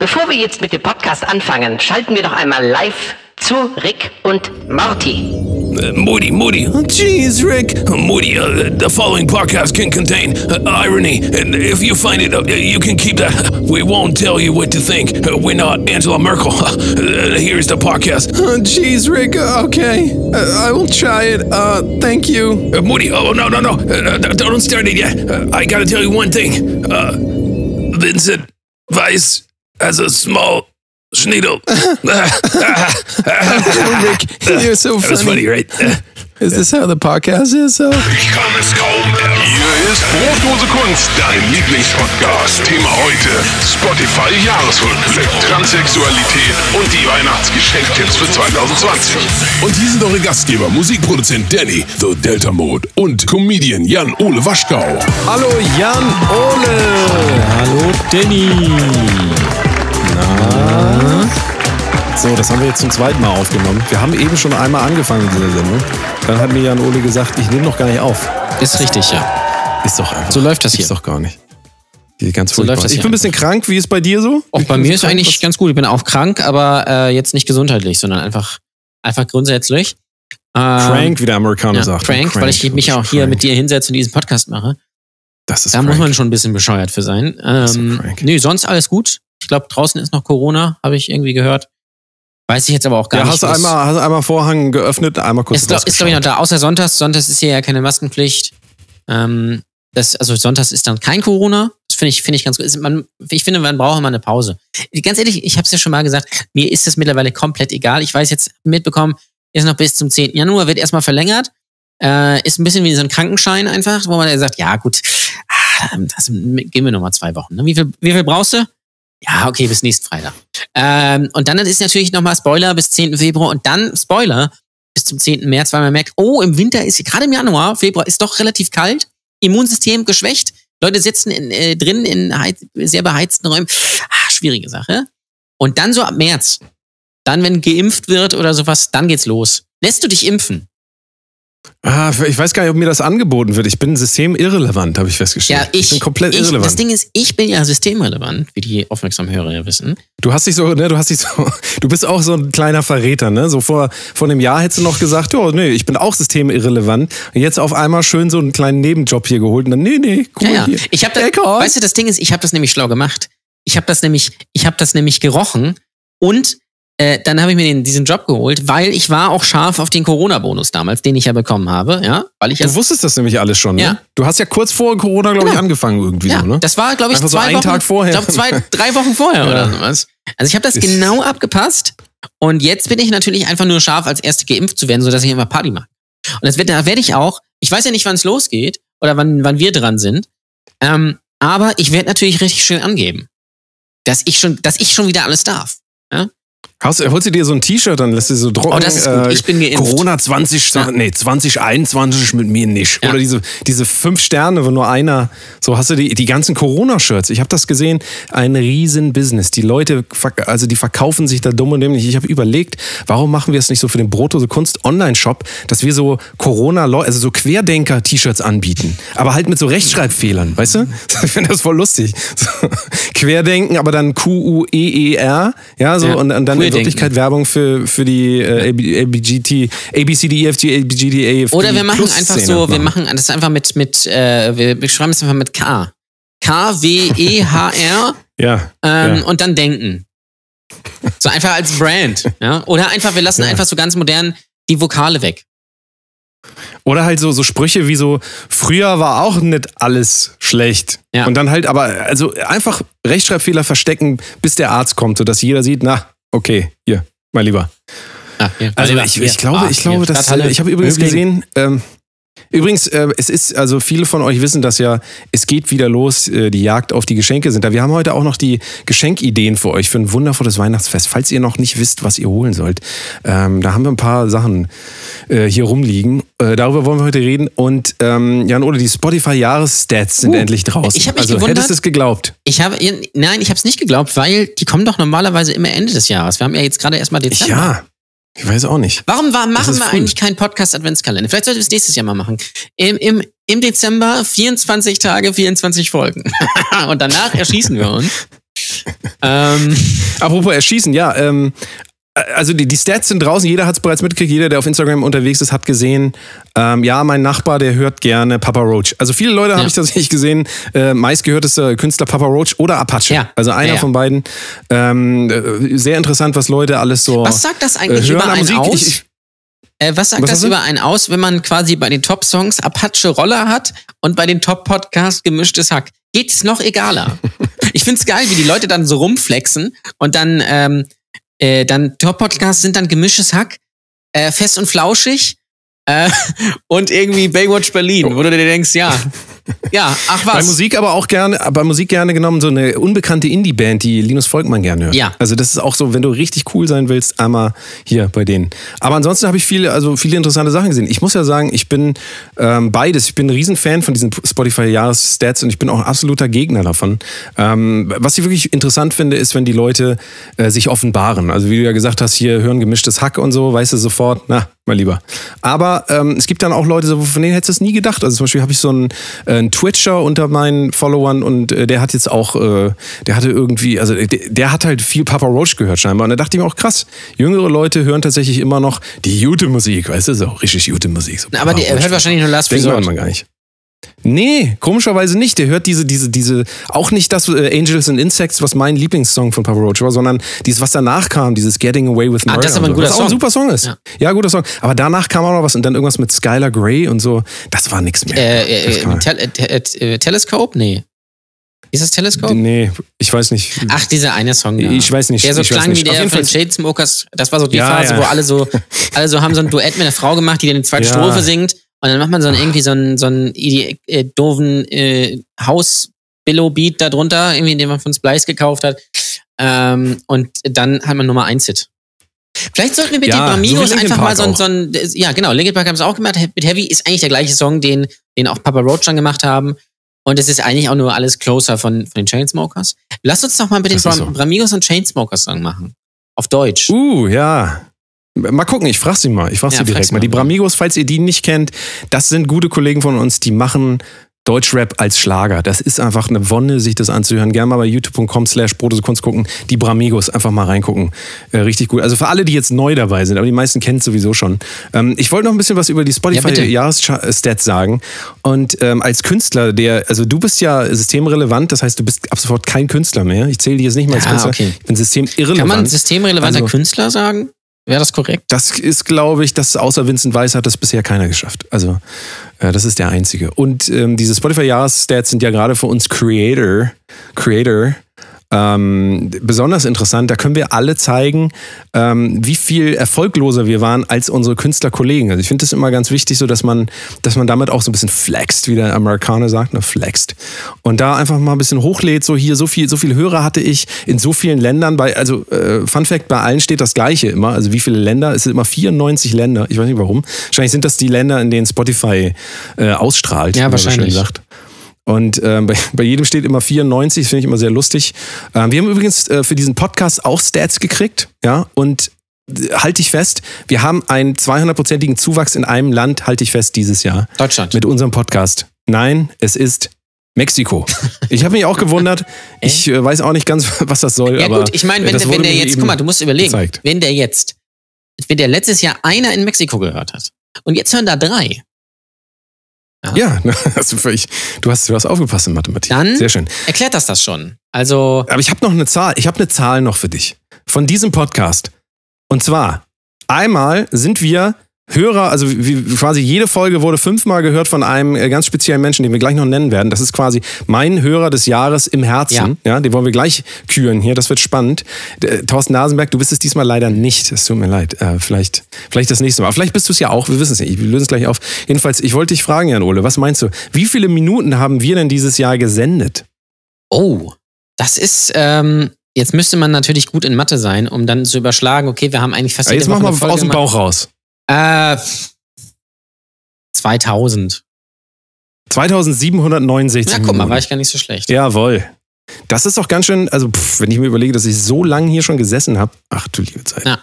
Bevor wir jetzt mit dem Podcast anfangen, schalten wir doch einmal live zu Rick und Morty. Uh, Morty, Morty. Oh, Jeez, Rick. Morty, uh, the following podcast can contain uh, irony, and if you find it, uh, you can keep that. We won't tell you what to think. Uh, we're not Angela Merkel. Uh, here's the podcast. Oh, jeez, Rick. Okay, uh, I will try it. Uh, thank you. Uh, Morty, oh, no, no, no. Don't start it yet. Uh, I gotta tell you one thing. Uh, Vincent Weiss has a small schneedel. Rick, you're so That was funny, funny. right? Is this how the podcast is? So? Ich kann es kaum. Hier ist Brotlose Kunst, dein Lieblingspodcast. Thema heute: Spotify Jahresrückblick, Transsexualität und die Weihnachtsgeschenktipps für 2020. Und hier sind eure Gastgeber, Musikproduzent Danny, The Delta Mode und Comedian Jan-Ole Waschkau. Hallo Jan Ole. Hallo Danny. So, das haben wir jetzt zum zweiten Mal aufgenommen. Wir haben eben schon einmal angefangen mit dieser Sendung. Dann hat mir Jan Ole gesagt, ich nehme noch gar nicht auf. Ist richtig, ja. Ist doch einfach. So läuft das hier. Ist doch gar nicht. Ganz So läuft das ich bin ein bisschen krank. Wie ist bei dir so? Auch bei mir ist krank? eigentlich ganz gut. Ich bin auch krank, aber äh, jetzt nicht gesundheitlich, sondern einfach, einfach grundsätzlich. Ähm, Crank, wie der Amerikaner ja, sagt. Crank, weil ich mich auch hier mit dir hinsetze und diesen Podcast mache. Das ist Da crank. muss man schon ein bisschen bescheuert für sein. so Ähm, crank. nö, sonst alles gut. Ich glaube, draußen ist noch Corona, habe ich irgendwie gehört. Weiß ich jetzt aber auch gar Ja, nicht. hast du einmal, hast du einmal Vorhang geöffnet, einmal kurz ist, glaub, ist glaube ich noch da, außer Sonntags. Sonntags ist hier ja keine Maskenpflicht. Ähm, das, also Sonntags ist dann kein Corona. Das finde ich, finde ich ganz gut. Ist Man, ich finde, man braucht immer eine Pause. Ganz ehrlich, ich habe es ja schon mal gesagt, mir ist das mittlerweile komplett egal. Ich weiß jetzt mitbekommen, ist noch bis zum 10. Januar, wird erstmal verlängert. Äh, ist ein bisschen wie so ein Krankenschein einfach, wo man sagt, ja gut, ah, das, gehen wir nochmal zwei Wochen. Ne? Wie, viel, wie viel brauchst du? Ja, okay, bis nächsten Freitag. Ähm, und dann ist natürlich nochmal Spoiler bis 10. Februar und dann Spoiler bis zum 10. März, weil man merkt, oh, im Winter ist, gerade im Januar, Februar, ist doch relativ kalt, Immunsystem geschwächt, Leute sitzen in, äh, drin in sehr beheizten Räumen. Ah, schwierige Sache. Und dann so ab März, dann, wenn geimpft wird oder sowas, dann geht's los. Lässt du dich impfen? Ah, ich weiß gar nicht, ob mir das angeboten wird. Ich bin systemirrelevant, habe ich festgestellt. Ja, ich, bin komplett ich, irrelevant. Das Ding ist, ich bin ja systemrelevant, wie die aufmerksamen Hörer ja wissen. Du hast dich so, ne, du hast dich so, du bist auch so ein kleiner Verräter, ne? So vor, vor einem Jahr hättest du noch gesagt, ja, nee, ich bin auch systemirrelevant. Und jetzt auf einmal schön so einen kleinen Nebenjob hier geholt und dann, nee, nee, guck Ja, ja. hier. Ich habe das, weißt du, das Ding ist, ich habe das nämlich schlau gemacht. Ich habe das nämlich, ich habe das nämlich gerochen und äh, dann habe ich mir den, diesen Job geholt, weil ich war auch scharf auf den Corona-Bonus damals, den ich ja bekommen habe, ja, weil ich ja, Du wusstest das nämlich alles schon, ne? Ja. Du hast ja kurz vor Corona, glaube ich, Genau. angefangen irgendwie ja, so, ne? das war, glaube ich, Einfach so zwei einen Wochen, Tag vorher. Ich glaube, zwei, drei Wochen vorher Ja. oder sowas. Also ich habe das genau abgepasst und jetzt bin ich natürlich einfach nur scharf, als Erste geimpft zu werden, sodass ich immer Party mache. Und das werde ich auch, ich weiß ja nicht, wann es losgeht oder wann, wann wir dran sind, ähm, aber ich werde natürlich richtig schön angeben, dass ich schon, dass ich schon wieder alles darf. Hast, holst du dir so ein T-Shirt, dann lässt du so drucken. Oh, das ist gut. Ich bin geimpft. Corona 20, Ja. nee, 2021 mit mir nicht. Ja. Oder diese, diese fünf Sterne, wo nur einer, so hast du die, die ganzen Corona-Shirts. Ich habe das gesehen, ein riesen Business. Die Leute, also die verkaufen sich da dumm und dämlich. Ich habe überlegt, warum machen wir es nicht so für den Brotose Kunst Online-Shop, dass wir so Corona, also so Querdenker-T-Shirts anbieten. Aber halt mit so Rechtschreibfehlern, weißt du? Ich finde das voll lustig. So, Querdenken, aber dann Q-U-E-E-R, ja, so, Ja, und, und dann in. Wirklichkeit Werbung für, für die äh, AB- ABGT, ABCDEFG, ABGDA. Oder wir machen einfach so, wir machen das einfach mit, mit äh, wir, wir schreiben es einfach mit K. K-W-E-H-R Ja. ähm, ja. und dann denken. So einfach als Brand. Ja? Oder einfach, wir lassen Ja. einfach so ganz modern die Vokale weg. Oder halt so, so Sprüche wie so, früher war auch nicht alles schlecht. Ja. Und dann halt, aber also einfach Rechtschreibfehler verstecken, bis der Arzt kommt, sodass jeder sieht, na, okay, hier, mein Lieber. Ah, hier, Also ich, ich glaube, Ah, ich glaube, dass ich habe übrigens gesehen, ähm, übrigens, äh, es ist, also viele von euch wissen das ja, es geht wieder los, äh, die Jagd auf die Geschenke sind da. Wir haben heute auch noch die Geschenkideen für euch für ein wundervolles Weihnachtsfest. Falls ihr noch nicht wisst, was ihr holen sollt, ähm, da haben wir ein paar Sachen äh, hier rumliegen. Darüber wollen wir heute reden. Und ähm, Jan Ole, die Spotify-Jahresstats sind Uh, endlich draußen. ich hab mich also gewundert. hättest du es geglaubt? Ich habe, nein, ich habe es nicht geglaubt, weil die kommen doch normalerweise immer Ende des Jahres. Wir haben ja jetzt gerade erstmal Dezember. Ja, ich weiß auch nicht. Warum war, machen wir früh. eigentlich keinen Podcast-Adventskalender? Vielleicht sollten wir es nächstes Jahr mal machen. Im, im, Im Dezember 24 Tage, 24 Folgen. Und danach erschießen wir uns. ähm, Apropos Erschießen, ja, ähm, also die, die Stats sind draußen, jeder hat es bereits mitgekriegt, jeder, der auf Instagram unterwegs ist, hat gesehen, ähm, ja, mein Nachbar, der hört gerne Papa Roach. Also viele Leute habe Ja. ich tatsächlich gesehen, äh, meistgehörtester Künstler Papa Roach oder Apache. Ja. Also einer Ja, von beiden. Ähm, äh, sehr interessant, was Leute alles so was sagt das eigentlich äh, hören über einen Musik. aus? Ich, ich, Äh, was sagt Was das über einen aus, wenn man quasi bei den Top-Songs Apache Roller hat und bei den Top-Podcasts gemischtes Hack? Geht's noch egaler? ich find's geil, wie die Leute dann so rumflexen und dann, ähm, äh, dann Top-Podcasts sind dann gemischtes Hack, äh, fest und flauschig äh, und irgendwie Baywatch Berlin, wo du dir denkst, ja, ja, ach was. Bei Musik aber auch gerne, bei Musik gerne genommen, so eine unbekannte Indie-Band, die Linus Volkmann gerne hört. Ja. Also das ist auch so, wenn du richtig cool sein willst, einmal hier bei denen. Aber ansonsten habe ich viele, also viele interessante Sachen gesehen. Ich muss ja sagen, ich bin ähm, beides. Ich bin ein Riesenfan von diesen Spotify-Jahresstats und ich bin auch ein absoluter Gegner davon. Ähm, was ich wirklich interessant finde, ist, wenn die Leute äh, sich offenbaren. Also wie du ja gesagt hast, hier hören gemischtes Hack und so, weißt du sofort, na, mal lieber. Aber ähm, es gibt dann auch Leute, von denen hättest du es nie gedacht. Also zum Beispiel habe ich so einen, äh, einen Twitcher unter meinen Followern und äh, der hat jetzt auch, äh, der hatte irgendwie, also der, der hat halt viel Papa Roach gehört scheinbar. Und da dachte ich mir auch krass, jüngere Leute hören tatsächlich immer noch die Jute-Musik, weißt du, so richtig Jute-Musik. So aber Papa der hört wahrscheinlich nur Last Denkt man Resort. gar nicht. Nee, komischerweise nicht. Der hört diese, diese, diese, auch nicht das äh, Angels and Insects, was mein Lieblingssong von Papa Roach war, sondern dieses, was danach kam, dieses Getting Away with Ah, Murder. das ist aber ein so, guter was auch ein Song. super Song ist. Ja. Ja. guter Song. Aber danach kam auch noch was und dann irgendwas mit Skylar Grey und so. Das war nichts mehr. Äh, äh, man- Tel äh, äh, Telescope? Nee. Ist das Telescope? nee, ich weiß nicht. Ach, dieser eine Song. Da. Ich weiß nicht, Der so klang wie der von Chainsmokers. Das war so die Ja, Phase, ja. wo alle so, alle so haben so ein Duett mit einer Frau gemacht, die dann die zweite Ja. Strophe singt. Und dann macht man so einen, irgendwie so einen, so einen äh, doofen äh, Haus-Billow-Beat da drunter, irgendwie, den man von Splice gekauft hat. Ähm, und dann hat man Nummer 1 Hit. Vielleicht sollten wir mit Ja, den so Bramigos Linkin einfach mal Park so, ein- so ein, ja genau, Linkin Park haben es auch gemacht. Mit Heavy ist eigentlich der gleiche Song, den, den auch Papa Roach schon gemacht haben. Und es ist eigentlich auch nur alles closer von, von den Chainsmokers. Lass uns doch mal mit den Das Bram so. Bramigos und Chainsmokers Song machen. Auf Deutsch. Uh, ja. Mal gucken, ich frag sie mal. Ich frag Ja, sie direkt mal. mal. Die Bramigos, falls ihr die nicht kennt, das sind gute Kollegen von uns, die machen Deutschrap als Schlager. Das ist einfach eine Wonne, sich das anzuhören. Gerne mal bei youtube.com slash Kunst gucken. Die Bramigos, einfach mal reingucken. Äh, richtig gut. Also für alle, die jetzt neu dabei sind, aber die meisten kennen es sowieso schon. Ähm, ich wollte noch ein bisschen was über die Ja. Spotify-Jahresstats sagen. Und ähm, als Künstler, der, also du bist ja systemrelevant, das heißt, du bist ab sofort kein Künstler mehr. Ich zähle dich jetzt nicht mal als Ah, Künstler. okay. Ich bin systemirrelevant. Kann man systemrelevanter Also- Künstler sagen? Wäre das korrekt? Das ist, glaube ich, das außer Vincent Weiss hat das bisher keiner geschafft. Also, äh, das ist der einzige. Und ähm, diese Spotify-Jahresstats sind ja gerade für uns Creator, Creator ähm, besonders interessant. Da können wir alle zeigen, ähm, wie viel erfolgloser wir waren als unsere Künstlerkollegen. Also ich finde das immer ganz wichtig, so dass man, dass man damit auch so ein bisschen flext, wie der Amerikaner sagt, ne, flext. Und da einfach mal ein bisschen hochlädt, so hier, so viel, so viele Hörer hatte ich in so vielen Ländern. Bei, also äh, Fun Fact, bei allen steht das Gleiche immer. Also wie viele Länder? Es sind immer 94 Länder. Ich weiß nicht warum. Wahrscheinlich sind das die Länder, in denen Spotify äh, ausstrahlt. Ja, wie man so wahrscheinlich. Schön sagt. Und ähm, bei, bei jedem steht immer 94, das finde ich immer sehr lustig. Ähm, wir haben übrigens äh, für diesen Podcast auch Stats gekriegt, ja, und äh, halte ich fest, wir haben einen 200-prozentigen Zuwachs in einem Land, halte ich fest, dieses Jahr. Deutschland. Mit unserem Podcast. Nein, es ist Mexiko. Ich habe mich auch gewundert. Ich äh, weiß auch nicht ganz, was das soll. ja aber gut, ich meine, wenn, wenn der jetzt, guck mal, du musst überlegen, gezeigt. wenn der jetzt, wenn der letztes Jahr einer in Mexiko gehört hat und jetzt hören da drei, Ja, hast du, völlig, du, hast, du hast aufgepasst in Mathematik. Dann- Sehr schön. erklärt das das schon. Also, Aber ich habe noch eine Zahl. Ich habe eine Zahl noch für dich. Von diesem Podcast. Und zwar, einmal sind wir Hörer, also wie, quasi jede Folge wurde fünfmal gehört von einem äh, ganz speziellen Menschen, den wir gleich noch nennen werden. Das ist quasi mein Hörer des Jahres im Herzen. Ja, den wollen wir gleich küren hier. Das wird spannend. Thorsten Nasenberg, du bist es diesmal leider nicht. Es tut mir leid. Äh, vielleicht, vielleicht das nächste Mal. Vielleicht bist du es ja auch. Wir wissen es nicht. Wir lösen es gleich auf. Jedenfalls, ich wollte dich fragen, Jan Ole, was meinst du? Wie viele Minuten haben wir denn dieses Jahr gesendet? oh, das ist, ähm, jetzt müsste man natürlich gut in Mathe sein, um dann zu überschlagen, okay, wir haben eigentlich fast Ja, jetzt machen wir aus dem. Bauch raus. Äh, 2000. 2769 Na, guck mal, Minuten. war ich gar nicht so schlecht. Jawohl. Das ist doch ganz schön, also pff, wenn ich mir überlege, dass ich so lange hier schon gesessen habe. Ach du liebe Zeit. Ja.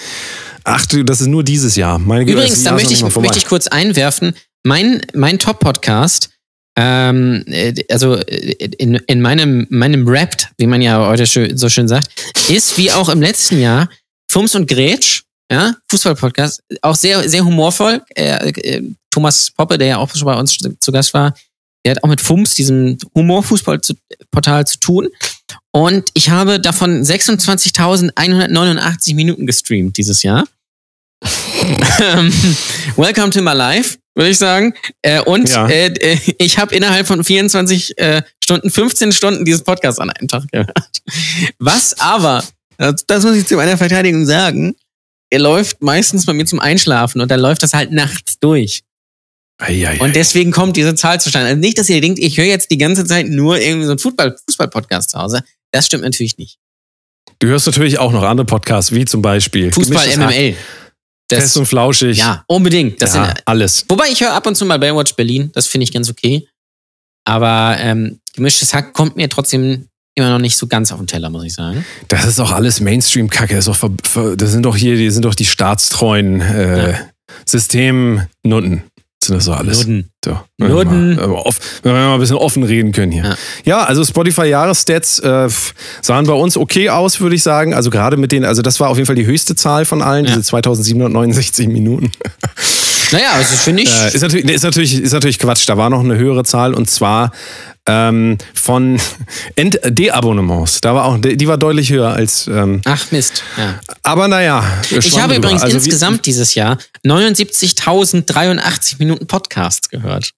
Ach du, das ist nur dieses Jahr. Meine Güte, Übrigens, da möchte ich, möchte ich kurz einwerfen, mein, mein Top-Podcast ähm, äh, also äh, in, in meinem, meinem Rap, wie man ja heute so schön sagt, ist wie auch im letzten Jahr Fums und Gretsch, ja, Fußball-Podcast, auch sehr, sehr humorvoll. Äh, äh, Thomas Poppe, der ja auch schon bei uns zu, zu Gast war, der hat auch mit Fums, diesem Humorfußballportal, zu tun. Und ich habe davon 26.189 Minuten gestreamt dieses Jahr. Ähm, Welcome to my life, würde ich sagen. Äh, und Ja. äh, äh, ich habe innerhalb von 24 äh, Stunden, 15 Stunden dieses Podcast an einem Tag gehört. Was aber, das, das muss ich zu meiner Verteidigung sagen, er läuft meistens bei mir zum Einschlafen und dann läuft das halt nachts durch. Eieiei. Und deswegen kommt diese Zahl zustande. Also nicht, dass ihr denkt, ich höre jetzt die ganze Zeit nur irgendwie so einen Fußball- Fußball-Podcast zu Hause. Das stimmt natürlich nicht. du hörst natürlich auch noch andere Podcasts, wie zum Beispiel Fußball, MML. Fest und Flauschig. ja, unbedingt. Das ja, sind, alles. wobei ich höre ab und zu mal Baywatch Berlin. Das finde ich ganz okay. Aber ähm, gemischtes Hack kommt mir trotzdem immer noch nicht so ganz auf den Teller, muss ich sagen. Das ist auch alles Mainstream-Kacke. Das, das sind doch hier, die sind doch die staatstreuen äh, Systemnutten. Sind das so alles? Nudden. So. Wenn wir, mal, off- wenn wir mal ein bisschen offen reden können hier. Ja. Ja, also Spotify-Jahresstats äh, sahen bei uns okay aus, würde ich sagen. Also gerade mit denen, also das war auf jeden Fall die höchste Zahl von allen, Ja. diese 2769 Minuten. Naja, also finde ich. Äh, ist, natürlich, ist, natürlich, ist natürlich Quatsch. Da war noch eine höhere Zahl und zwar ähm, von Ent- Deabonnements. Da war auch, die war deutlich höher als. Ähm, ach Mist. Ja. aber naja. Ich habe übrigens also insgesamt dieses Jahr 79.083 Minuten Podcasts gehört.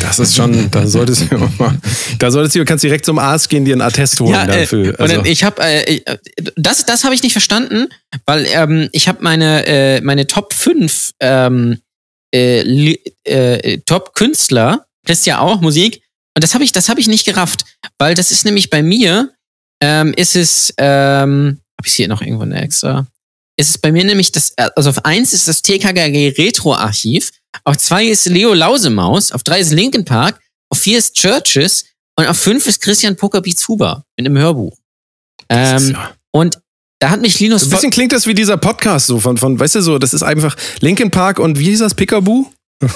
Das ist schon, da solltest du mal, da solltest du, kannst direkt zum Arzt gehen, dir einen Attest holen äh, dafür. Also, ich habe äh, äh, das das habe ich nicht verstanden, weil ähm, ich habe meine äh, meine Top 5 ähm, äh, äh, Top Künstler, das ist ja auch Musik und das habe ich das habe ich nicht gerafft, weil das ist nämlich bei mir ähm, ist es ähm, habe ich hier noch irgendwo eine extra ist es bei mir nämlich das also auf eins ist das TKKG Retro Archiv, auf zwei ist Leo Lausemaus, auf drei ist Linkin Park, auf vier ist Churches und auf fünf ist Christian Pokerbeats Huber mit einem Hörbuch. Ähm, ja- und da hat mich Linus ein bisschen klingt das wie dieser Podcast so von, von, weißt du so, das ist einfach Linkin Park und wie hieß das, Pickaboo?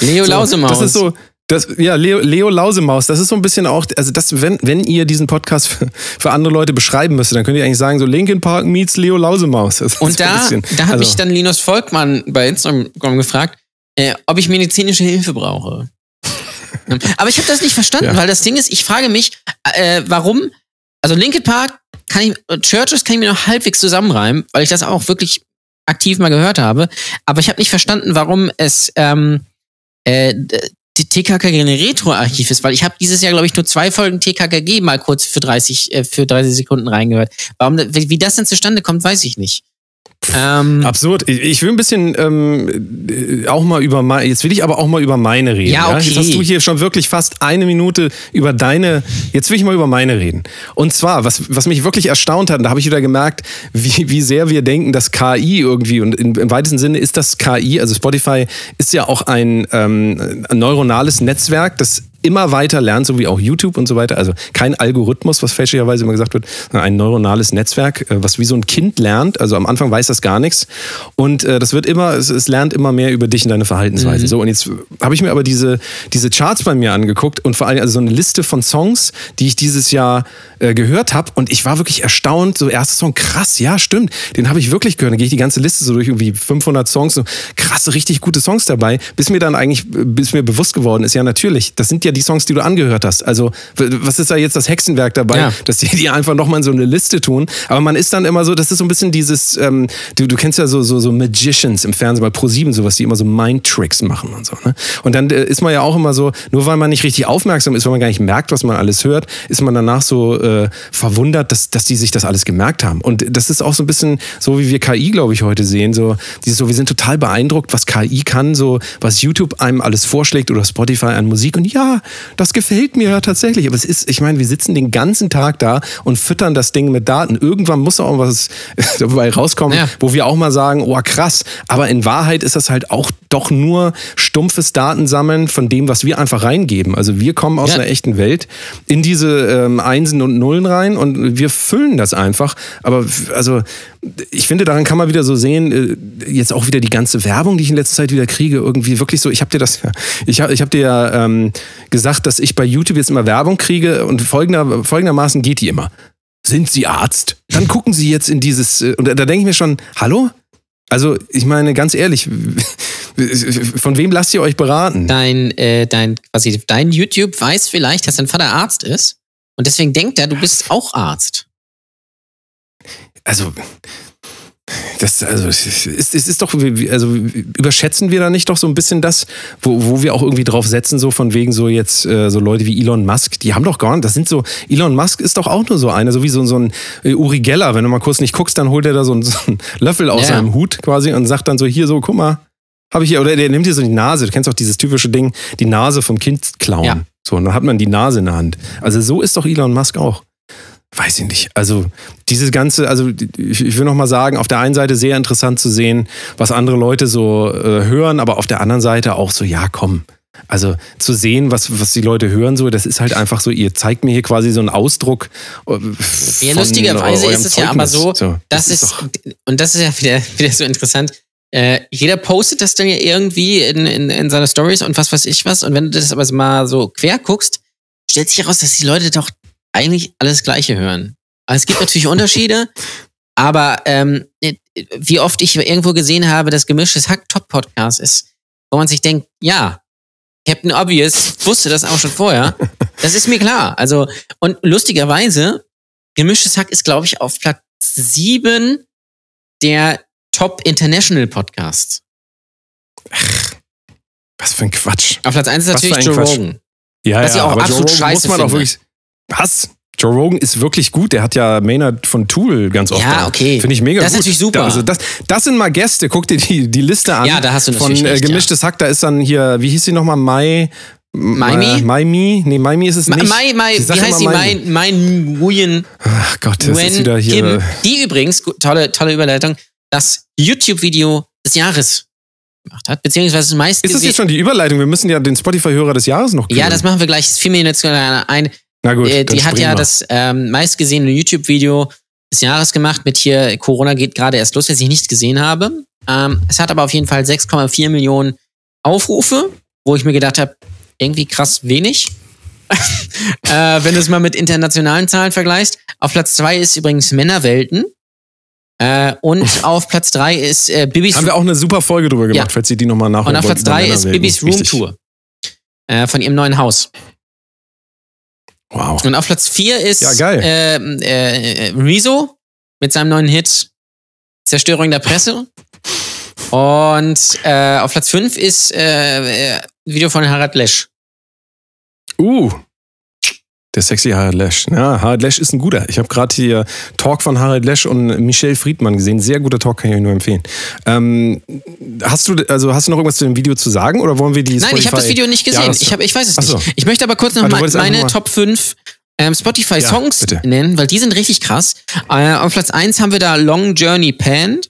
Leo So, Lausemaus. Das ist so, das, ja, Leo, Leo Lausemaus, das ist so ein bisschen auch, also das, wenn, wenn ihr diesen Podcast für, für andere Leute beschreiben müsstet, dann könnt ihr eigentlich sagen, so Linkin Park meets Leo Lausemaus. Das und da, bisschen- da hat also, mich dann Linus Volkmann bei Instagram gefragt, äh, ob ich medizinische Hilfe brauche. Aber ich habe das nicht verstanden, Ja. weil das Ding ist, ich frage mich, äh, warum, also Linkin Park kann ich, äh, Churches kann ich mir noch halbwegs zusammenreimen, weil ich das auch wirklich aktiv mal gehört habe. Aber ich habe nicht verstanden, warum es ähm, äh, die TKKG ein Retro-Archiv ist, weil ich habe dieses Jahr, glaube ich, nur zwei Folgen TKKG mal kurz für 30, äh, für 30 Sekunden reingehört. Warum, wie wie das denn zustande kommt, weiß ich nicht. Ähm, Absurd. Ich, will ein bisschen ähm, äh, auch mal über meine, jetzt will ich aber auch mal über meine reden. Ja, okay. Jetzt hast du hier schon wirklich fast eine Minute über deine, jetzt will ich mal über meine reden. Und zwar, was, was mich wirklich erstaunt hat, und da habe ich wieder gemerkt, wie, wie sehr wir denken, dass KI irgendwie, und in, im weitesten Sinne ist das KI, also Spotify ist ja auch ein, ähm, ein neuronales Netzwerk, das immer weiter lernt, so wie auch YouTube und so weiter. Also kein Algorithmus, was fälschlicherweise immer gesagt wird, sondern ein neuronales Netzwerk, äh, was wie so ein Kind lernt. Also am Anfang weiß das gar nichts. Und äh, das wird immer, es, es lernt immer mehr über dich und deine Verhaltensweise. So, und jetzt habe ich mir aber diese, diese Charts bei mir angeguckt und vor allem also so eine Liste von Songs, die ich dieses Jahr äh, gehört habe. Und ich war wirklich erstaunt. So, erster Song, krass, ja, stimmt. Den habe ich wirklich gehört. Dann gehe ich die ganze Liste so durch irgendwie 500 Songs, so krasse, richtig gute Songs dabei, bis mir dann eigentlich, bis mir bewusst geworden ist, ja, natürlich, das sind ja die Songs, die du angehört hast. Also, was ist da jetzt das Hexenwerk dabei, Ja. dass die die einfach nochmal so eine Liste tun? Aber man ist dann immer so, das ist so ein bisschen dieses, ähm, du, du kennst ja so, so, so Magicians im Fernsehen, bei Pro7 sowas, die immer so Mind-Tricks machen und so. Ne? Und dann äh, ist man ja auch immer so, nur weil man nicht richtig aufmerksam ist, weil man gar nicht merkt, was man alles hört, ist man danach so äh, verwundert, dass, dass die sich das alles gemerkt haben. Und das ist auch so ein bisschen so, wie wir KI, glaube ich, heute sehen. So, dieses so, wir sind total beeindruckt, was KI kann, so was YouTube einem alles vorschlägt oder Spotify an Musik. Und ja, das gefällt mir ja tatsächlich. Aber es ist, ich meine, wir sitzen den ganzen Tag da und füttern das Ding mit Daten. Irgendwann muss auch was dabei rauskommen, Ja. wo wir auch mal sagen, oh krass. Aber in Wahrheit ist das halt auch doch nur stumpfes Datensammeln von dem, was wir einfach reingeben. Also wir kommen aus Ja. einer echten Welt in diese ähm, Einsen und Nullen rein und wir füllen das einfach. Aber also ich finde, daran kann man wieder so sehen, äh, jetzt auch wieder die ganze Werbung, die ich in letzter Zeit wieder kriege, irgendwie wirklich so, ich habe dir das, ich habe ich hab dir ja ähm, gesagt, dass ich bei YouTube jetzt immer Werbung kriege und folgender, folgendermaßen geht die immer. Sind Sie Arzt? Dann gucken Sie jetzt in dieses, äh, und da denke ich mir schon, hallo? Also, ich meine, ganz ehrlich, von wem lasst ihr euch beraten? Dein, äh, dein, quasi, dein YouTube weiß vielleicht, dass dein Vater Arzt ist. Und deswegen denkt er, du bist auch Arzt. Also, das, also, es ist, es ist doch, also, überschätzen wir da nicht doch so ein bisschen das, wo, wo wir auch irgendwie drauf setzen, so von wegen so jetzt, äh, so Leute wie Elon Musk, die haben doch gar nicht, das sind so, Elon Musk ist doch auch nur so einer, so wie so, so ein äh, Uri Geller, wenn du mal kurz nicht guckst, dann holt er da so einen, so einen Löffel aus Ja. seinem Hut quasi und sagt dann so, hier so, guck mal, habe ich hier, oder der nimmt dir so die Nase, du kennst doch dieses typische Ding, die Nase vom Kind klauen. Ja. So, und dann hat man die Nase in der Hand. Also so ist doch Elon Musk auch. Weiß ich nicht. Also dieses ganze, also ich, will noch mal sagen, auf der einen Seite sehr interessant zu sehen, was andere Leute so äh, hören, aber auf der anderen Seite auch so, ja, komm. Also zu sehen, was, was die Leute hören, so, das ist halt einfach so, ihr zeigt mir hier quasi so einen Ausdruck. äh, Ja, lustigerweise ist es ja aber Zeugnis. so, das, ist, doch- und das ist ja wieder, wieder so interessant. Äh, jeder postet das dann ja irgendwie in, in, in seine Stories und was weiß ich was. Und wenn du das aber mal so quer guckst, stellt sich heraus, dass die Leute doch eigentlich alles Gleiche hören. Also es gibt natürlich Unterschiede, aber ähm, wie oft ich irgendwo gesehen habe, dass gemischtes Hack Top Podcast ist, wo man sich denkt, ja, Captain Obvious wusste das auch schon vorher. Das ist mir klar. Also, und lustigerweise, gemischtes Hack ist, glaube ich, auf Platz sieben der Top International Podcasts. was für ein Quatsch. Auf Platz eins ist Was natürlich Joe Quatsch. Rogan. Ja, Was ich auch absolut Joe Rogan scheiße muss man finde. wirklich. Was? Joe Rogan ist wirklich gut. Der hat ja Maynard von Tool ganz oft. Ja, okay. Finde ich mega Das ist gut. natürlich super. Da, also das, das sind mal Gäste. Guck dir die, die Liste an. Ja, da hast du Von natürlich äh, recht, Gemischtes Hack, da ist dann hier, wie hieß sie nochmal? Mai. Maimi? Äh, Maimi? Nee, Maimi ist es nicht. Mai, Mai, wie heißt sie? Maimi. Mein, mein Nguyen Ach Gott, das ist Nguyen wieder hier. Kim. Die übrigens, tolle, tolle Überleitung, das YouTube-Video des Jahres gemacht hat, beziehungsweise das meist Ist das jetzt schon die Überleitung? Wir müssen ja den Spotify-Hörer des Jahres noch Ja, küren. das machen wir gleich. Es fiel mir jetzt gerade ein. Na gut, äh, dann die hat ja wir. das ähm, meistgesehene YouTube-Video des Jahres gemacht mit hier, Corona geht gerade erst los, das ich nicht gesehen habe. Ähm, es hat aber auf jeden Fall 6,4 Millionen Aufrufe, wo ich mir gedacht habe, irgendwie krass wenig. äh, wenn du es mal mit internationalen Zahlen vergleichst. Auf Platz zwei ist übrigens Männerwelten. Äh, und auf Platz drei ist äh, Bibis Haben wir auch eine super Folge drüber gemacht, Ja. falls ihr die nochmal nachholen und auf Platz über drei ist Männerwelten. Bibis Wichtig. Roomtour. Äh, von ihrem neuen Haus. Wow. Und auf Platz 4 ist Ja, ähm, äh, Rezo mit seinem neuen Hit Zerstörung der Presse. Und äh, auf Platz 5 ist äh, äh, Video von Harald Lesch. Uh. Der sexy Harald Lesch. Ja, Harald Lesch ist ein guter. Ich habe gerade hier Talk von Harald Lesch und Michelle Friedmann gesehen. Sehr guter Talk, kann ich euch nur empfehlen. Ähm, hast du also hast du noch irgendwas zu dem Video zu sagen oder wollen wir die Nein, ich habe das Spotify- Video nicht gesehen. Jahres- Ich, hab, ich weiß es so. nicht. Ich möchte aber kurz noch einfach meine mal- Top 5 ähm, Spotify-Songs Ja, nennen, weil die sind richtig krass. Äh, auf Platz 1 haben wir da Long Journey Panned.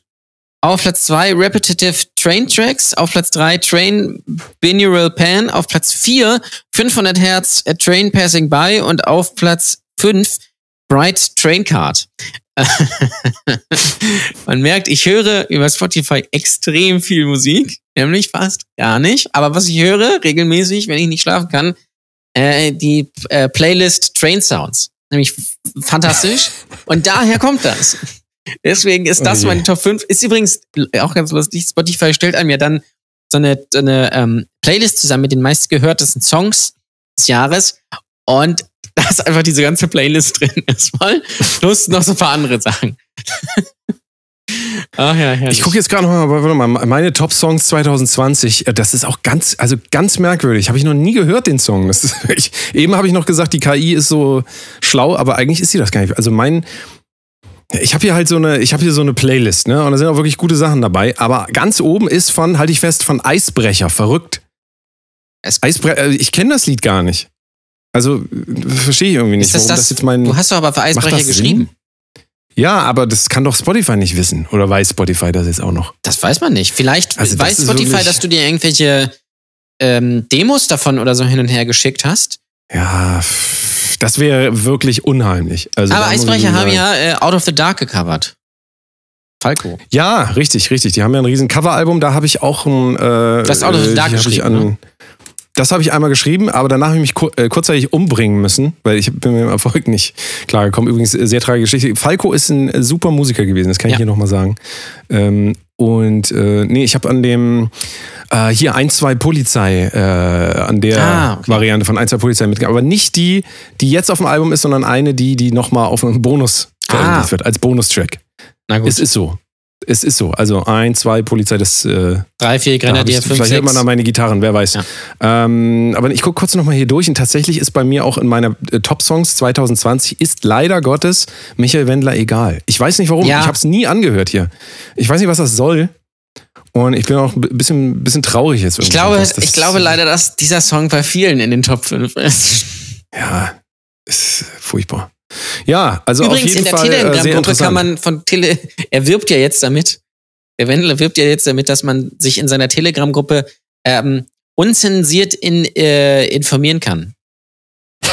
Auf Platz 2 Repetitive Train Tracks. Auf Platz 3 Train Binaural Pan. Auf Platz 4 500 Hertz A Train Passing By. Und auf Platz 5 Bright Train Card. Man merkt, ich höre über Spotify extrem viel Musik, nämlich fast gar nicht. Aber was ich höre regelmäßig, wenn ich nicht schlafen kann, äh, die äh, Playlist Train Sounds. Nämlich fantastisch. Und daher kommt das. Deswegen ist das Oh je. meine Top 5. Ist übrigens auch ganz lustig. Spotify stellt einem ja dann so eine, so eine ähm, Playlist zusammen mit den meistgehörtesten Songs des Jahres. Und da ist einfach diese ganze Playlist drin erstmal. Plus noch so ein paar andere Sachen. Ach ja, herrlich. Ich gucke jetzt gerade noch mal, warte mal, meine Top-Songs 2020, äh, das ist auch ganz, also ganz merkwürdig. Habe ich noch nie gehört, den Song. Das ist, ich, eben habe ich noch gesagt, die KI ist so schlau, aber eigentlich ist sie das gar nicht. Also mein, ich habe hier halt so eine, ich habe hier so eine Playlist, ne? Und da sind auch wirklich gute Sachen dabei. Aber ganz oben ist von, halte ich fest, von Eisbrecher, verrückt. Es- Eisbrecher, ich kenne das Lied gar nicht. Also äh, verstehe ich irgendwie nicht, ist das warum das, das jetzt mein. du hast doch aber für Eisbrecher das geschrieben. Ja, aber das kann doch Spotify nicht wissen. Oder weiß Spotify das jetzt auch noch? Das weiß man nicht. Vielleicht Also das weiß ist Spotify, dass du dir irgendwelche ähm, Demos davon oder so hin und her geschickt hast. Ja, das wäre wirklich unheimlich. Also Aber Eisbrecher haben ja äh, Out of the Dark gecovert. Falco. Ja, richtig, richtig. Die haben ja ein riesen Coveralbum. Da habe ich auch ein. Äh, Du hast Out of the Dark geschrieben, an, ne? Das habe ich einmal geschrieben, aber danach habe ich mich kur äh, kurzzeitig umbringen müssen, weil ich bin mit dem Erfolg nicht klargekommen. Übrigens, äh, sehr tragische Geschichte. Falco ist ein super Musiker gewesen, das kann Ja. ich hier nochmal sagen. Ähm, und äh, nee, ich habe an dem äh, hier 1, 2 Polizei, äh, an der Ah, okay. Variante von 1, 2 Polizei mitgearbeitet. Aber nicht die, die jetzt auf dem Album ist, sondern eine, die, die nochmal auf einem Bonus veröffentlicht Ah. wird, als Bonustrack. Na gut. Es ist so. Es ist so. Also ein, zwei Polizei, das äh, Drei, vier Grenadier, fünf, vielleicht hört man da meine Gitarren, wer weiß. Ja. Ähm, aber ich gucke kurz nochmal hier durch und tatsächlich ist bei mir auch in meiner äh, Top-Songs 2020 ist leider Gottes Michael Wendler egal. Ich weiß nicht warum, Ja. ich habe es nie angehört hier. Ich weiß nicht, was das soll. Und ich bin auch ein bisschen, bisschen traurig jetzt. Ich glaube, das- ich glaube leider, dass dieser Song bei vielen in den Top 5 ist. Ja, ist furchtbar. Ja, also Übrigens, auf jeden in der äh, Telegram-Gruppe kann man von Tele, er wirbt ja jetzt damit, der Wendler wirbt ja jetzt damit, dass man sich in seiner Telegram-Gruppe ähm, unzensiert in, äh, informieren kann.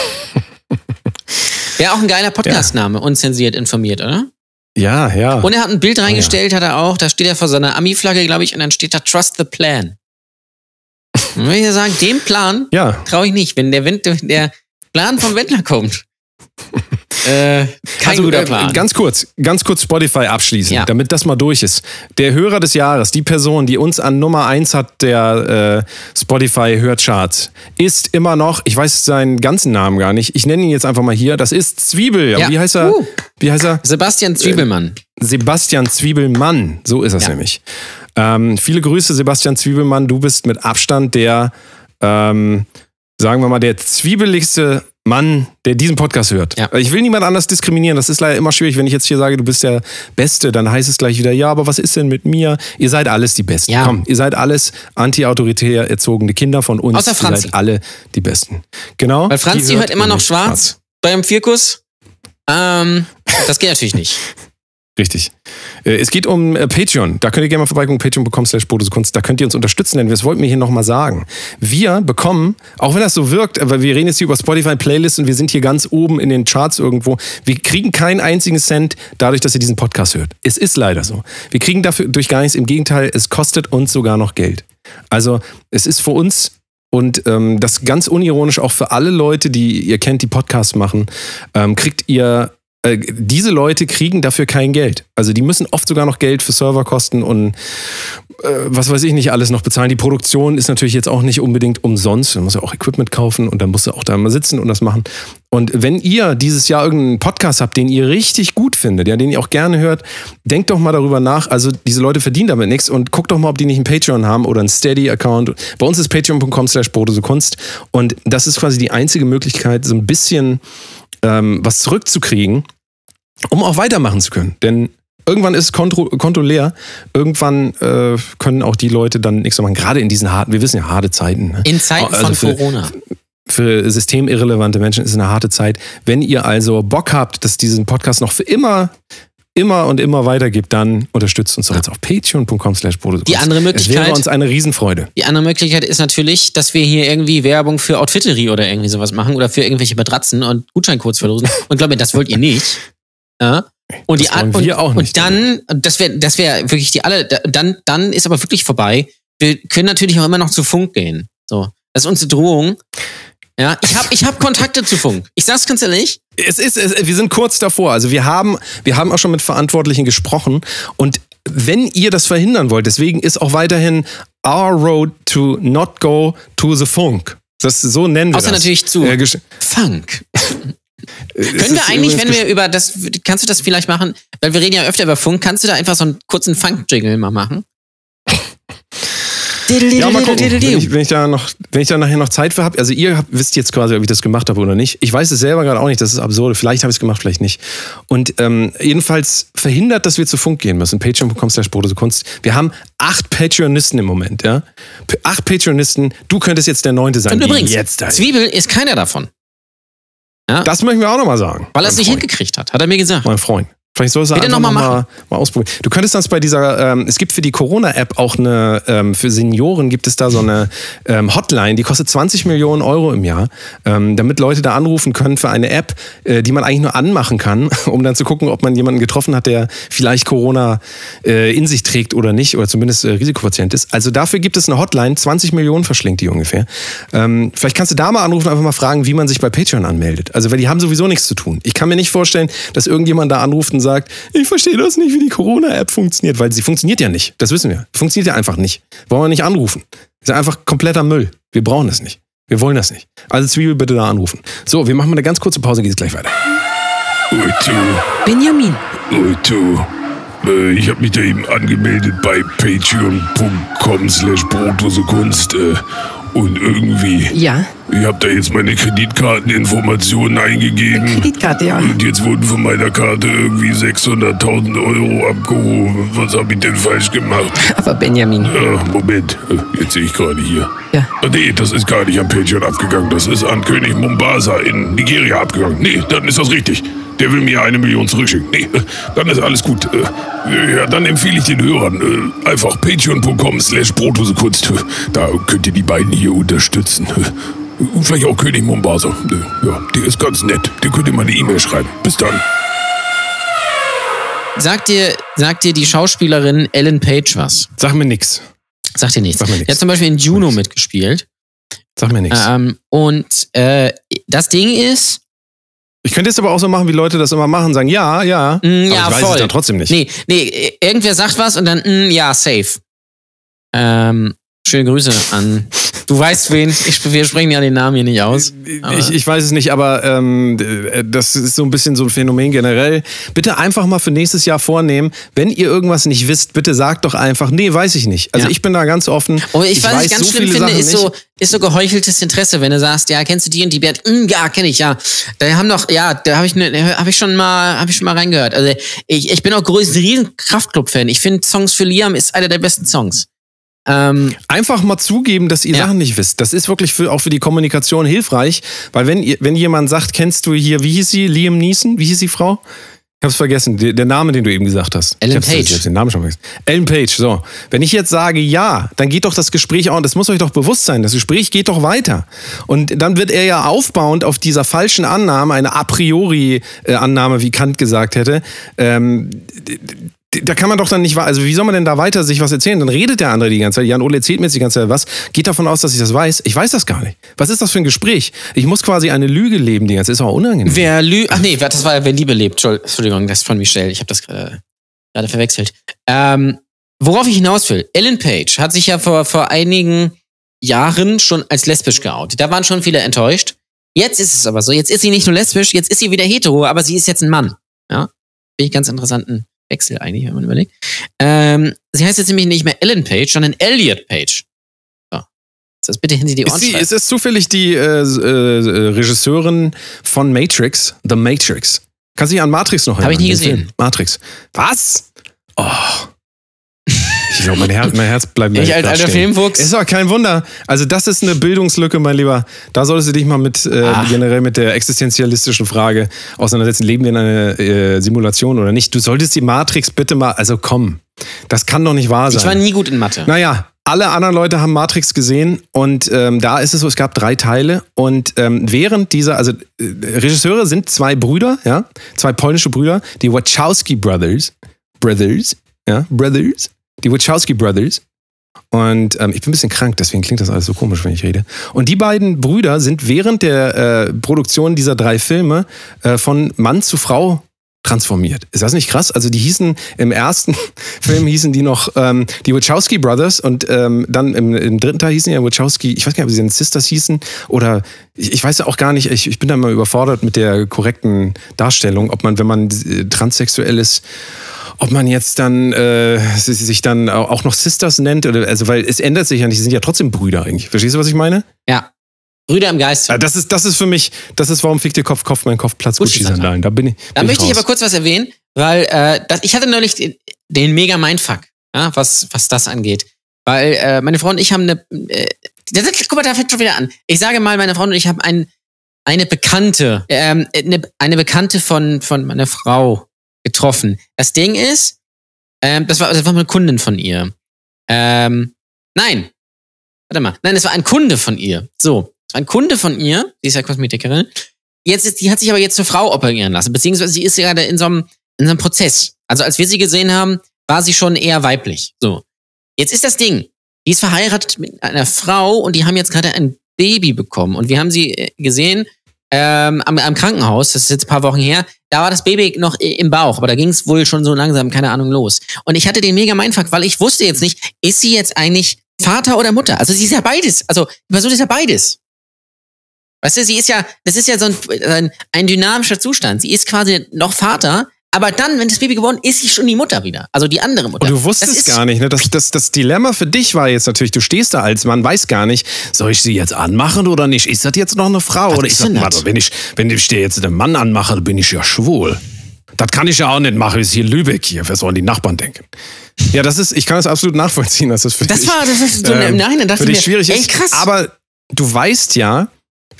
Wäre auch ein geiler Podcast-Name, unzensiert informiert, oder? Ja, ja. Und er hat ein Oh Bild reingestellt, hat er auch, da steht er vor seiner Ami-Flagge, glaube ich, und dann steht da Trust the Plan. Und wenn ich ja sagen, dem Plan ja, traue ich nicht, wenn der, Wind, der Plan vom Wendler kommt. äh, kein also, guter äh, Plan. Ganz kurz, ganz kurz Spotify abschließen, Ja. damit das mal durch ist. Der Hörer des Jahres, die Person, die uns an Nummer 1 hat, der äh, Spotify Hörcharts, ist immer noch, ich weiß seinen ganzen Namen gar nicht, ich nenne ihn jetzt einfach mal hier, das ist Zwiebel. Ja. Wie heißt er? Uh. Wie heißt er? Sebastian Zwiebelmann. Sebastian Zwiebelmann, so ist es Ja. nämlich. Ähm, viele Grüße, Sebastian Zwiebelmann. Du bist mit Abstand der, ähm, sagen wir mal, der zwiebeligste Mann, der diesen Podcast hört. Ja. Ich will niemand anders diskriminieren. Das ist leider immer schwierig, wenn ich jetzt hier sage, du bist der Beste, dann heißt es gleich wieder, ja, aber was ist denn mit mir? Ihr seid alles die Besten. Ja. Komm, ihr seid alles anti-autoritär erzogene Kinder von uns. Außer Ihr Franzi. seid alle die Besten. Genau. Weil Franzi Die hört immer noch nämlich schwarz beim Vierkuss. Ähm, das geht natürlich nicht. Richtig. Äh, Es geht um äh, Patreon. Da könnt ihr gerne mal vorbeigucken, patreon.com slash Kunst. Da könnt ihr uns unterstützen, denn das wollten wir hier nochmal sagen. Wir bekommen, auch wenn das so wirkt, aber wir reden jetzt hier über Spotify-Playlists und wir sind hier ganz oben in den Charts irgendwo. Wir kriegen keinen einzigen Cent dadurch, dass ihr diesen Podcast hört. Es ist leider so. Wir kriegen dafür durch gar nichts. Im Gegenteil, es kostet uns sogar noch Geld. Also es ist für uns und ähm, das ganz unironisch auch für alle Leute, die ihr kennt, die Podcasts machen, ähm, kriegt ihr äh, diese Leute kriegen dafür kein Geld. Also die müssen oft sogar noch Geld für Serverkosten und äh, was weiß ich nicht alles noch bezahlen. Die Produktion ist natürlich jetzt auch nicht unbedingt umsonst. Man muss ja auch Equipment kaufen und dann musst du auch da mal sitzen und das machen. Und wenn ihr dieses Jahr irgendeinen Podcast habt, den ihr richtig gut findet, ja, den ihr auch gerne hört, denkt doch mal darüber nach. Also diese Leute verdienen damit nichts und guckt doch mal, ob die nicht einen Patreon haben oder einen Steady-Account. Bei uns ist patreon.com slash Kunst und das ist quasi die einzige Möglichkeit, so ein bisschen ähm, was zurückzukriegen, um auch weitermachen zu können. Denn irgendwann ist Konto, Konto leer. Irgendwann äh, können auch die Leute dann nichts mehr machen. Gerade in diesen harten, wir wissen ja, harte Zeiten. Ne? In Zeiten Also von für- Corona. Für systemirrelevante Menschen ist es eine harte Zeit. Wenn ihr also Bock habt, dass diesen Podcast noch für immer, immer und immer weitergibt, dann unterstützt uns doch jetzt auf patreon.com slash Die andere Es wäre Möglichkeit- uns eine Riesenfreude. Die andere Möglichkeit ist natürlich, dass wir hier irgendwie Werbung für Outfittery oder irgendwie sowas machen oder für irgendwelche Matratzen und Gutscheincodes verlosen. Und glaube mir, das wollt ihr nicht. Ja? Und die Das wollen an- und, wir auch nicht. Und dann, das wäre das wär wirklich die alle, da- dann, dann ist aber wirklich vorbei. Wir können natürlich auch immer noch zu Funk gehen. So. Das ist unsere Drohung. Ja, ich habe ich hab Kontakte zu Funk. Ich sag's ganz ehrlich. Es ist, es, wir sind kurz davor. Also wir haben, wir haben auch schon mit Verantwortlichen gesprochen und wenn ihr das verhindern wollt, deswegen ist auch weiterhin our road to not go to the funk. Das so nennen wir Außer das. natürlich zu Äh, Funk. Können wir eigentlich, wenn wir über das, kannst du das vielleicht machen? Weil wir reden ja öfter über Funk, kannst du da einfach so einen kurzen Funk-Jingle mal machen? Ja, mal gucken. Wenn ich, wenn ich da noch, wenn ich da nachher noch Zeit für habe, also ihr habt, wisst jetzt quasi, ob ich das gemacht habe oder nicht. Ich weiß es selber gerade auch nicht, das ist absurd. Vielleicht habe ich es gemacht, vielleicht nicht. Und ähm, jedenfalls verhindert, dass wir zu Funk gehen müssen. Patreon.com slash Kunst. Wir haben acht Patreonisten im Moment, ja. Acht Patreonisten. Du könntest jetzt der neunte sein. Und übrigens, jetzt da Zwiebel ist keiner davon. Das möchten wir auch nochmal sagen. Weil er es nicht Freund. hingekriegt hat, hat er mir gesagt. Mein Freund. Vielleicht sollst du Bitte einfach noch noch mal mal, mal ausprobieren. Du könntest das bei dieser, ähm, es gibt für die Corona-App auch eine, ähm, für Senioren gibt es da so eine ähm, Hotline, die kostet 20 Millionen Euro im Jahr, ähm, damit Leute da anrufen können für eine App, äh, die man eigentlich nur anmachen kann, um dann zu gucken, ob man jemanden getroffen hat, der vielleicht Corona äh, in sich trägt oder nicht, oder zumindest äh, Risikopatient ist. Also dafür gibt es eine Hotline, 20 Millionen verschlingt die ungefähr. Ähm, vielleicht kannst du da mal anrufen, einfach mal fragen, wie man sich bei Patreon anmeldet. Also, weil die haben sowieso nichts zu tun. Ich kann mir nicht vorstellen, dass irgendjemand da anruft und sagt, ich verstehe das nicht, wie die Corona-App funktioniert, weil sie funktioniert ja nicht. Das wissen wir. Funktioniert ja einfach nicht. Wollen wir nicht anrufen. Ist ja einfach kompletter Müll. Wir brauchen das nicht. Wir wollen das nicht. Also Zwiebel bitte da anrufen. So, wir machen mal eine ganz kurze Pause, geht es gleich weiter. Otto, Benjamin, Otto. Äh, ich habe mich da eben angemeldet bei patreon.com slash Brotdosekunst. Äh, und irgendwie, ja, ich habe da jetzt meine Kreditkarteninformationen eingegeben. Kreditkarte, ja. Und jetzt wurden von meiner Karte irgendwie 600.000 Euro abgehoben. Was habe ich denn falsch gemacht? Aber Benjamin, Ja, Moment, Äh, jetzt sehe ich gerade hier. Ja. Ah, Nee, das ist gar nicht an Patreon abgegangen. Das ist an König Mombasa in Nigeria abgegangen. Nee, dann ist das richtig. Der will mir eine Million zurückschicken. Nee, dann ist alles gut. Äh, Ja, dann empfehle ich den Hörern äh, einfach patreon.com slash Brotdosekunst. Da könnt ihr die beiden hier unterstützen. Und vielleicht auch König Mombasa. Äh, Ja, der ist ganz nett. Der könnt ihr mal eine E-Mail schreiben. Bis dann. Sagt dir, sagt dir die Schauspielerin Ellen Page was? Sag mir nix. Sagt dir nichts. Sag mir nichts. Die hat zum Beispiel in Juno mitgespielt. Sag mir nix. Ähm, und äh, das Ding ist, Ich könnte jetzt aber auch so machen, wie Leute das immer machen, sagen, ja, ja. Mm, aber ja, ich weiß voll. es dann trotzdem nicht. nee, nee, irgendwer sagt was und dann, mm, ja, safe. Ähm, schöne Grüße an, du weißt wen, ich, wir sprechen ja den Namen hier nicht aus. Ich, ich weiß es nicht, aber ähm, äh, das ist so ein bisschen so ein Phänomen generell. Bitte einfach mal für nächstes Jahr vornehmen, wenn ihr irgendwas nicht wisst, bitte sagt doch einfach, nee, weiß ich nicht. Also Ja. ich bin da ganz offen. Aber ich, was ich ganz so schlimm finde, Sachen ist so, ist so geheucheltes Interesse, wenn du sagst, ja, kennst du die und die Band? Mm, ja, kenne ich, ja. Da haben doch, ja, da habe ich, ne, hab ich schon mal, habe ich schon mal reingehört. Also ich, ich bin auch größten riesen Kraftclub-Fan. Ich finde Songs für Liam ist einer der besten Songs. Ähm, Einfach mal zugeben, dass ihr Ja. Sachen nicht wisst. Das ist wirklich für, auch für die Kommunikation hilfreich, weil wenn, wenn jemand sagt, kennst du hier, wie hieß sie, Liam Neeson, wie hieß die Frau? Ich hab's vergessen, der, der Name, den du eben gesagt hast. Ellen Page. Ich den Namen schon vergessen. Ellen Page, so. Wenn ich jetzt sage ja, dann geht doch das Gespräch auch, das muss euch doch bewusst sein, das Gespräch geht doch weiter. Und dann wird er ja aufbauend auf dieser falschen Annahme, eine a priori äh, Annahme, wie Kant gesagt hätte, ähm, da kann man doch dann nicht, also wie soll man denn da weiter sich was erzählen? Dann redet der andere die ganze Zeit. Jan Ole erzählt mir jetzt die ganze Zeit was. Geht davon aus, dass ich das weiß. Ich weiß das gar nicht. Was ist das für ein Gespräch? Ich muss quasi eine Lüge leben die ganze Zeit. Ist auch unangenehm. wer lü ach nee, das war wer Liebe lebt. Entschuld- Entschuldigung, das ist von Michelle. Ich habe das gerade gerade verwechselt. Ähm, worauf ich hinaus will, Ellen Page hat sich ja vor, vor einigen Jahren schon als lesbisch geoutet. Da waren schon viele enttäuscht. Jetzt ist es aber so. Jetzt ist sie nicht nur lesbisch, jetzt ist sie wieder hetero, aber sie ist jetzt ein Mann. Ja, finde ich ganz interessanten Wechsel eigentlich, wenn man überlegt. Ähm, sie heißt jetzt nämlich nicht mehr Ellen Page, sondern Elliot Page. So. Das bitte hinter die Ist, Ohren sie, schreiben. ist es zufällig die äh, äh, Regisseurin von Matrix, The Matrix? Kannst du dich an Matrix noch erinnern? Hab ich nie gesehen. Film? Matrix. Was? Oh. Ich glaube, mein Herz, mein Herz bleibt Ich gleich als alter stehen. Filmfuchs. Ist doch kein Wunder. Also das ist eine Bildungslücke, mein Lieber. Da solltest du dich mal mit äh, Ah. generell mit der existenzialistischen Frage auseinandersetzen. Leben wir in einer äh, Simulation oder nicht? Du solltest die Matrix bitte mal, also komm, das kann doch nicht wahr sein. Ich war nie gut in Mathe. Naja, alle anderen Leute haben Matrix gesehen und ähm, da ist es so, es gab drei Teile und ähm, während dieser, also äh, Regisseure sind zwei Brüder, ja, zwei polnische Brüder, die Wachowski Brothers, Brothers, ja, Brothers, die Wachowski Brothers und ähm, ich bin ein bisschen krank, deswegen klingt das alles so komisch, wenn ich rede. Und die beiden Brüder sind während der äh, Produktion dieser drei Filme äh, von Mann zu Frau transformiert. Ist das nicht krass? Also die hießen im ersten Film hießen die noch ähm, die Wachowski Brothers und ähm, dann im, im dritten Teil hießen ja Wachowski, ich weiß gar nicht, ob sie denn Sisters hießen oder ich, ich weiß ja auch gar nicht, ich, ich bin da mal überfordert mit der korrekten Darstellung, ob man, wenn man äh, transsexuell ist, ob man jetzt dann äh, sich dann au- auch noch Sisters nennt oder also weil es ändert sich ja nicht, sie sind ja trotzdem Brüder eigentlich. Verstehst du, was ich meine? Ja. Brüder im Geist. Ja, das ist das ist für mich, das ist warum fickt ihr Kopf Kopf mein Kopf Platz Gucci Gucci Sandalen. Da bin ich. Da bin möchte ich aber kurz was erwähnen, weil äh, das, ich hatte neulich den, den mega Mindfuck, ja, was, was das angeht. Weil äh, meine Frau und ich haben eine. Äh, das, guck mal, da fängt schon wieder an. Ich sage mal, meine Frau und ich haben ein, eine Bekannte, ähm, eine, eine Bekannte von, von meiner Frau getroffen. Das Ding ist, ähm, das, war, das war eine Kundin von ihr. Ähm, nein. Warte mal. Nein, das war ein Kunde von ihr. So. Das war ein Kunde von ihr. Sie ist ja Kosmetikerin. Jetzt ist, die hat sich aber jetzt zur Frau operieren lassen. Beziehungsweise sie ist gerade in so einem, in so einem Prozess. Also als wir sie gesehen haben, war sie schon eher weiblich. So. Jetzt ist das Ding. Die ist verheiratet mit einer Frau und die haben jetzt gerade ein Baby bekommen. Und wir haben sie äh, gesehen ähm, am, am Krankenhaus, das ist jetzt ein paar Wochen her, da war das Baby noch im Bauch, aber da ging es wohl schon so langsam, keine Ahnung, los. Und ich hatte den mega Mindfuck, weil ich wusste jetzt nicht, ist sie jetzt eigentlich Vater oder Mutter? Also sie ist ja beides. Also die Person ist ja beides. Weißt du, sie ist ja, das ist ja so ein, ein, ein dynamischer Zustand. Sie ist quasi noch Vater, aber dann, wenn das Baby geboren ist, ist sie schon die Mutter wieder. Also die andere Mutter. Und du wusstest gar nicht, ne? Das, das, das Dilemma für dich war jetzt natürlich, du stehst da als Mann, weiß gar nicht, soll ich sie jetzt anmachen oder nicht? Ist das jetzt noch eine Frau? Was oder ist das? warte, wenn ich, wenn ich dir jetzt einen Mann anmache, dann bin ich ja schwul. Das kann ich ja auch nicht machen, ist hier Lübeck hier, was sollen die Nachbarn denken? Ja, das ist, ich kann das absolut nachvollziehen, dass das für Das dich, war, das ist so im Nachhinein dachte für ich dich mir, schwierig ey, ist. krass. Aber du weißt ja,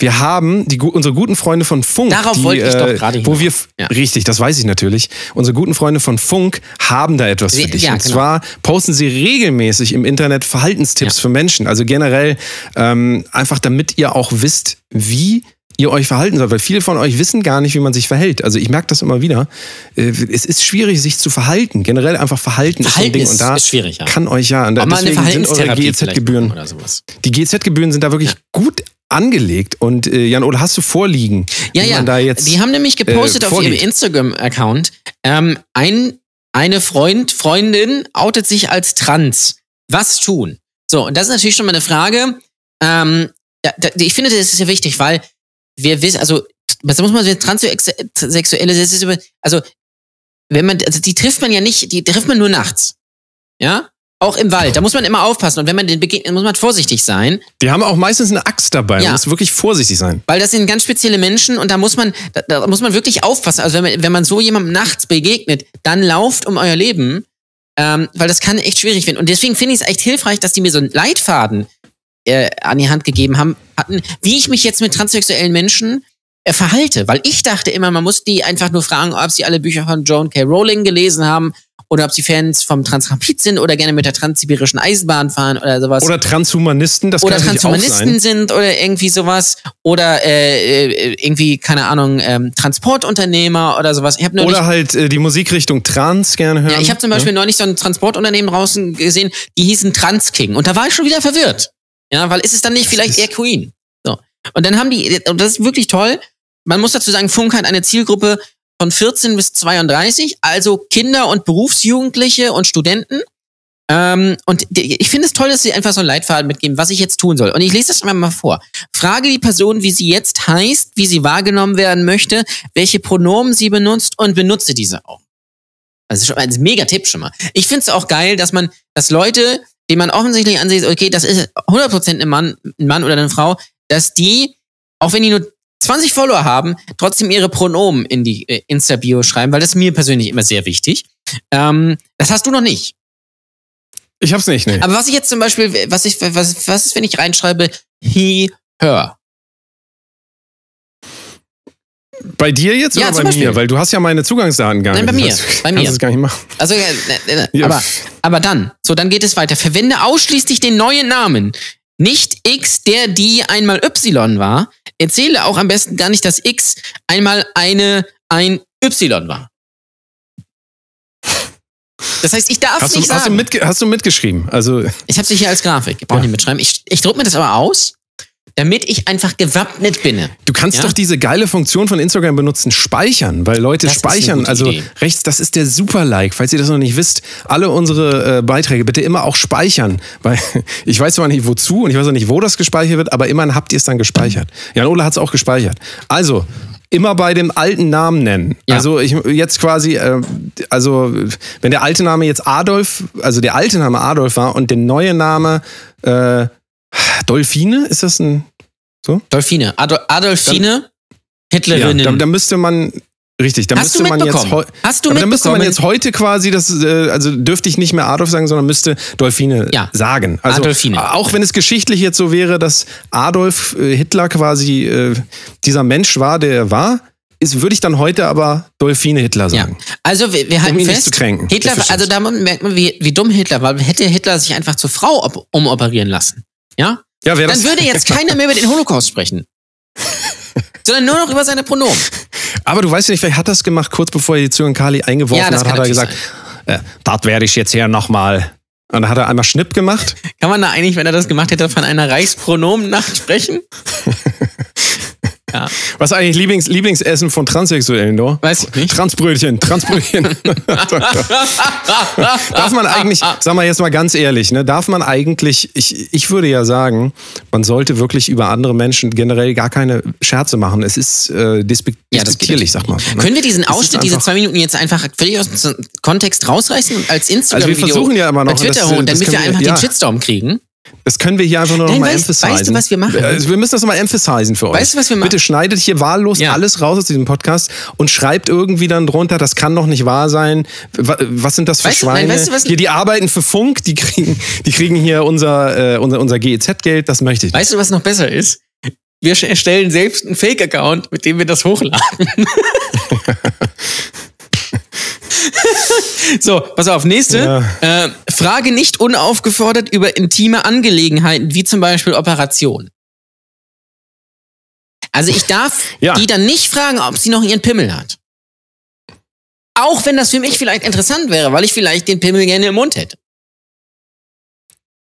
wir haben die, unsere guten Freunde von Funk, Darauf die, wollte ich doch äh, gerade wo hinaus. wir Ja. richtig, das weiß ich natürlich. Unsere guten Freunde von Funk haben da etwas für dich. ja, Und genau. zwar posten sie regelmäßig im Internet Verhaltenstipps Ja. für Menschen. Also generell ähm, einfach, damit ihr auch wisst, wie ihr euch verhalten sollt, weil viele von euch wissen gar nicht, wie man sich verhält. Also ich merke das immer wieder. Äh, Es ist schwierig, sich zu verhalten. Generell einfach Verhalten, Verhalten ist so ein Ding. ist- Und da ist schwierig, ja. kann euch ja. Und da, deswegen sind eure GEZ-Gebühren sowas. die GZ-Gebühren sind da wirklich gut angelegt. Und äh, Jan, oder hast du vorliegen? Ja, ja. Da jetzt, die haben nämlich gepostet äh, auf ihrem? Instagram-Account, ähm, ein, eine Freund, Freundin outet sich als trans. Was tun? So, und das ist natürlich schon mal eine Frage. Ähm, da, da, ich finde, das ist ja wichtig, weil wir wissen, also, was muss man, Transsexuelle, das ist über, also, wenn man, also die trifft man ja nicht, die trifft man nur nachts. Ja? Auch im Wald. Da muss man immer aufpassen. Und wenn man den begegnet, muss man vorsichtig sein. die haben auch meistens eine Axt dabei. Ja. Man muss wirklich vorsichtig sein. Weil das sind ganz spezielle Menschen und da muss man, da, da muss man wirklich aufpassen. Also wenn man, wenn man so jemandem nachts begegnet, dann lauft um euer Leben, ähm, weil das kann echt schwierig werden. Und deswegen finde ich es echt hilfreich, dass die mir so einen Leitfaden äh, an die Hand gegeben haben, hatten, wie ich mich jetzt mit transsexuellen Menschen äh, verhalte. Weil ich dachte immer, man muss die einfach nur fragen, ob sie alle Bücher von Joan K. Rowling gelesen haben oder ob sie Fans vom Transrapid sind oder gerne mit der transsibirischen Eisenbahn fahren oder sowas Oder Transhumanisten, das oder kann Transhumanisten sind oder irgendwie sowas oder äh, äh, irgendwie keine Ahnung ähm, Transportunternehmer oder sowas. Ich neulich, Oder halt äh, die Musikrichtung Trans gerne hören. ja, ich habe zum Beispiel neulich so ein Transportunternehmen draußen gesehen, die hießen Transking und da war ich schon wieder verwirrt. Ja, weil ist es dann nicht vielleicht ist- eher Queen? So und dann haben die und das ist wirklich toll. Man muss dazu sagen, Funk hat eine Zielgruppe von 14 bis 32, also Kinder und Berufsjugendliche und Studenten. Ähm, und ich finde es toll, dass sie einfach so einen Leitfaden mitgeben, was ich jetzt tun soll. Und ich lese das mal, vor. Frage die Person, wie sie jetzt heißt, wie sie wahrgenommen werden möchte, welche Pronomen sie benutzt und benutze diese auch. Also schon ein mega Tipp schon mal. Ich finde es auch geil, dass man, dass Leute, die man offensichtlich ansieht, okay, das ist 100% ein Mann, ein Mann oder eine Frau, dass die, auch wenn die nur 20 Follower haben, trotzdem ihre Pronomen in die äh, Insta-Bio schreiben, weil das ist mir persönlich immer sehr wichtig. Ähm, das hast du noch nicht. Ich hab's nicht, nee. Aber was ich jetzt zum Beispiel, was ich, was, was ist, wenn ich reinschreibe, he, her? Bei dir jetzt Ja, oder bei Beispiel. mir? Weil du hast ja meine Zugangsdaten gar Nein, nicht. bei mir. Du Bei kannst mir. es gar nicht machen. Also, äh, äh, äh, Ja. aber, aber dann, so, dann geht es weiter. Verwende ausschließlich den neuen Namen. Nicht X, der die einmal Y war. Erzähle auch am besten gar nicht, dass X einmal eine, ein Y war. Das heißt, ich darf Hast du, nicht hast, du sagen. mitge hast du mitgeschrieben? Also, ich habe sie hier als Grafik. Ich brauche Ja. nicht mitschreiben. Ich, ich druck mir das aber aus, damit ich einfach gewappnet bin. du kannst Ja? doch diese geile Funktion von Instagram benutzen, speichern, weil Leute Das speichern. Also Idee. rechts, das ist der Super-Like. Falls ihr das noch nicht wisst, alle unsere äh, Beiträge bitte immer auch speichern. Weil ich weiß zwar nicht wozu und ich weiß auch nicht, wo das gespeichert wird, aber immerhin habt ihr es dann gespeichert. Jan Ole hat es auch gespeichert. Also, immer bei dem alten Namen nennen. Ja. Also ich jetzt quasi, äh, also wenn der alte Name jetzt Adolf, also der alte Name Adolf war und der neue Name äh, Dolphine, ist das ein Dolphine. Adol Adolfine, Hitlerinnen. Ja, da, da müsste man, richtig, da Hast müsste man jetzt, Hast du aber da müsste man jetzt heute quasi, das, äh, also dürfte ich nicht mehr Adolf sagen, sondern müsste Dolphine Ja. sagen. Also Adolfine. auch wenn es geschichtlich jetzt so wäre, dass Adolf äh, Hitler quasi äh, dieser Mensch war, der er war, ist, würde ich dann heute aber Dolphine Hitler Ja. sagen. Also wir, wir halten ihn nicht fest, zu kränken. Ich Hitler, also da merkt man, wie, wie dumm Hitler war. Hätte Hitler sich einfach zur Frau op umoperieren lassen, ja, Ja, dann würde jetzt keiner mehr über den Holocaust sprechen. Sondern nur noch über seine Pronomen. Aber du weißt ja nicht, vielleicht hat er das gemacht, kurz bevor er die Zürn Kali eingeworfen Ja, hat, hat er gesagt, äh, das werde ich jetzt hier nochmal. Und dann hat er einmal Schnipp gemacht. Kann man da eigentlich, wenn er das gemacht hätte, von einer Reichspronomennacht sprechen? ja. Was ist eigentlich Lieblings Lieblingsessen von Transsexuellen, do? Weiß ich nicht. Transbrötchen, Transbrötchen. darf man eigentlich, sag mal jetzt mal ganz ehrlich, ne, darf man eigentlich, ich, ich würde ja sagen, man sollte wirklich über andere Menschen generell gar keine Scherze machen. Es ist äh, dispek Ja, despektierlich, sag mal. ne? Können wir diesen Ausschnitt, diese zwei Minuten jetzt einfach völlig aus dem Kontext rausreißen und als Instagram Also wir versuchen ja immer noch, bei Twitter das- holen, das damit wir können wir- einfach ja. den Shitstorm kriegen? Das können wir hier einfach nur noch Nein, mal weißt- du, was wir machen? Also wir müssen das nochmal emphasisen für euch. Weißt du, was wir machen? Bitte schneidet hier wahllos Ja. alles raus aus diesem Podcast und schreibt irgendwie dann drunter, das kann doch nicht wahr sein. Wa- Was sind das für Weißt du- nein, Schweine? weißt du, was- hier, die arbeiten für Funk, die kriegen, die kriegen hier unser, äh, unser, unser GEZ-Geld, das möchte ich. nicht. Weißt du, was noch besser ist? Wir erstellen selbst einen Fake-Account, mit dem wir das hochladen. so, pass auf, nächste. Äh, frage nicht unaufgefordert über intime Angelegenheiten, wie zum Beispiel Operation. Also ich darf Ja. die dann nicht fragen, ob sie noch ihren Pimmel hat. Auch wenn das für mich vielleicht interessant wäre, weil ich vielleicht den Pimmel gerne im Mund hätte.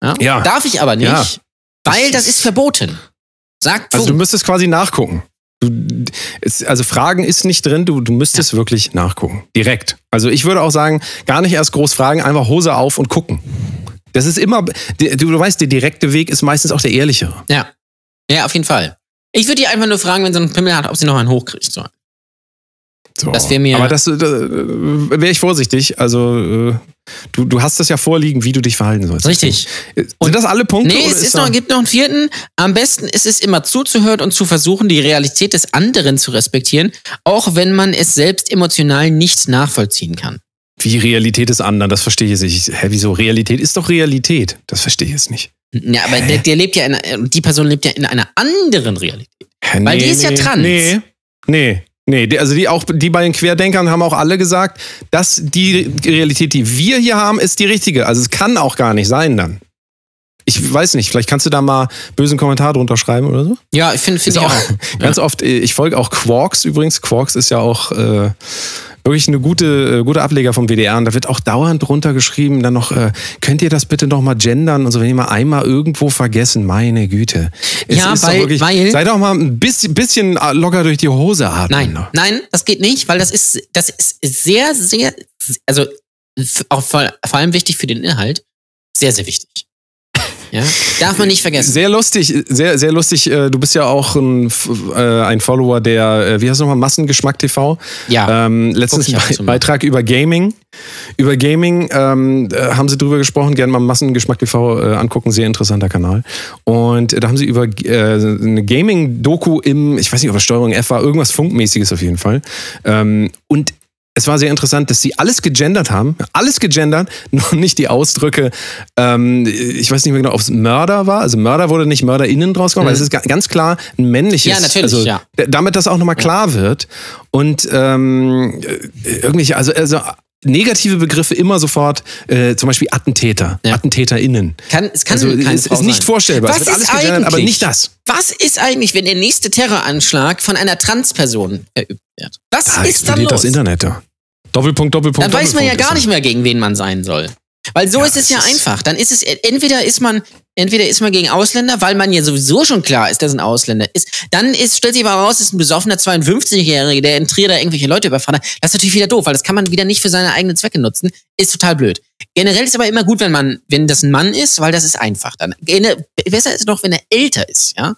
Ja? Ja. Darf ich aber nicht, Ja. weil das ist verboten. Sagt Also du müsstest quasi nachgucken. Du, es, also Fragen ist nicht drin, du, du müsstest wirklich nachgucken. Direkt. Also ich würde auch sagen, gar nicht erst groß fragen, einfach Hose auf und gucken. Das ist immer, du, du weißt, der direkte Weg ist meistens auch der ehrlichere. Ja. Ja, auf jeden Fall. Ich würde die einfach nur fragen, wenn sie einen Pimmel hat, ob sie noch einen hochkriegt. So. So. Das mir- Aber das äh, wäre ich vorsichtig. Also äh, du, du hast das ja vorliegen, wie du dich verhalten sollst. Richtig. Sind das alle Punkte? Nee, es ist noch, gibt noch einen vierten. Am besten ist es immer zuzuhören und zu versuchen, die Realität des anderen zu respektieren, auch wenn man es selbst emotional nicht nachvollziehen kann. Wie Realität des anderen, das verstehe ich jetzt nicht. Hä, wieso? Realität ist doch Realität. Das verstehe ich jetzt nicht. Ja, aber der, der lebt ja in, die Person lebt ja in einer anderen Realität. Hä, Weil die ist ja trans. Nee, nee. Nee, also die auch die bei den Querdenkern haben auch alle gesagt, dass die Realität, die wir hier haben, ist die richtige. Also es kann auch gar nicht sein dann. Ich weiß nicht, vielleicht kannst du da mal bösen Kommentar drunter schreiben oder so. Ja, ich finde find ich auch, auch. ganz oft, äh, ich folge auch Quarks übrigens. Quarks ist ja auch äh, wirklich eine gute, äh, gute Ableger vom WDR. Und da wird auch dauernd drunter geschrieben, dann noch, äh, könnt ihr das bitte noch mal gendern und so, wenn ihr mal einmal irgendwo vergessen, meine Güte. Es Ja, ist doch weil- weil- Sei doch mal ein bisschen, bisschen locker durch die Hose atmen. Nein, nein, das geht nicht, weil das ist, das ist sehr, sehr, also auch vor, vor allem wichtig für den Inhalt, sehr, sehr wichtig. Ja, darf man nicht vergessen. Sehr lustig, sehr, sehr lustig. Äh, Du bist ja auch ein, äh, ein Follower der, äh, wie heißt nochmal, Massengeschmack TV. Ja. Ähm, letztens Be. Beitrag über Gaming. Über Gaming ähm, äh, haben sie drüber gesprochen, gerne mal Massengeschmack TV äh, angucken, sehr interessanter Kanal. Und da haben sie über äh, eine Gaming-Doku im, ich weiß nicht, ob es Steuerung F war, irgendwas Funkmäßiges auf jeden Fall. Ähm, und es war sehr interessant, dass sie alles gegendert haben, alles gegendert, noch nicht die Ausdrücke, ähm, ich weiß nicht mehr genau, ob es Mörder war, also Mörder wurde nicht MörderInnen draus gemacht, weil es ist ga- ganz klar ein männliches. Mhm. Ja, natürlich, also, ja. Damit das auch nochmal klar wird und ähm, äh, irgendwelche, also, also negative Begriffe immer sofort, äh, zum Beispiel Attentäter, Ja. AttentäterInnen. Kann, es kann Also es ist nicht vorstellbar. Was es wird alles ist gegendert, aber nicht das. Was ist eigentlich, wenn der nächste Terroranschlag von einer Transperson verübt Was Da ist dann los? das Internet da. Doppelpunkt, Doppelpunkt, Dann weiß man ja gar nicht mehr, gegen wen man sein soll. Weil so Ja, ist es es ja ist- einfach. Dann ist es, entweder ist man, entweder ist man gegen Ausländer, weil man ja sowieso schon klar ist, dass ein Ausländer ist. Dann ist, stellt sich aber raus, ist ein besoffener 52-Jährige, der in Trier da irgendwelche Leute überfahren hat. Das ist natürlich wieder doof, weil das kann man wieder nicht für seine eigenen Zwecke nutzen. Ist total blöd. Generell ist aber immer gut, wenn man, wenn das ein Mann ist, weil das ist einfach. Dann, besser ist noch, wenn er älter ist, ja.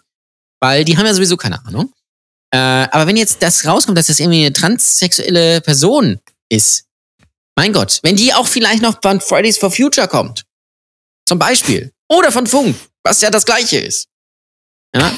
Weil die haben ja sowieso keine Ahnung. Äh, aber wenn jetzt das rauskommt, dass das irgendwie eine transsexuelle Person ist, mein Gott, wenn die auch vielleicht noch von Fridays for Future kommt, zum Beispiel, oder von Funk, was ja das Gleiche ist. Ja?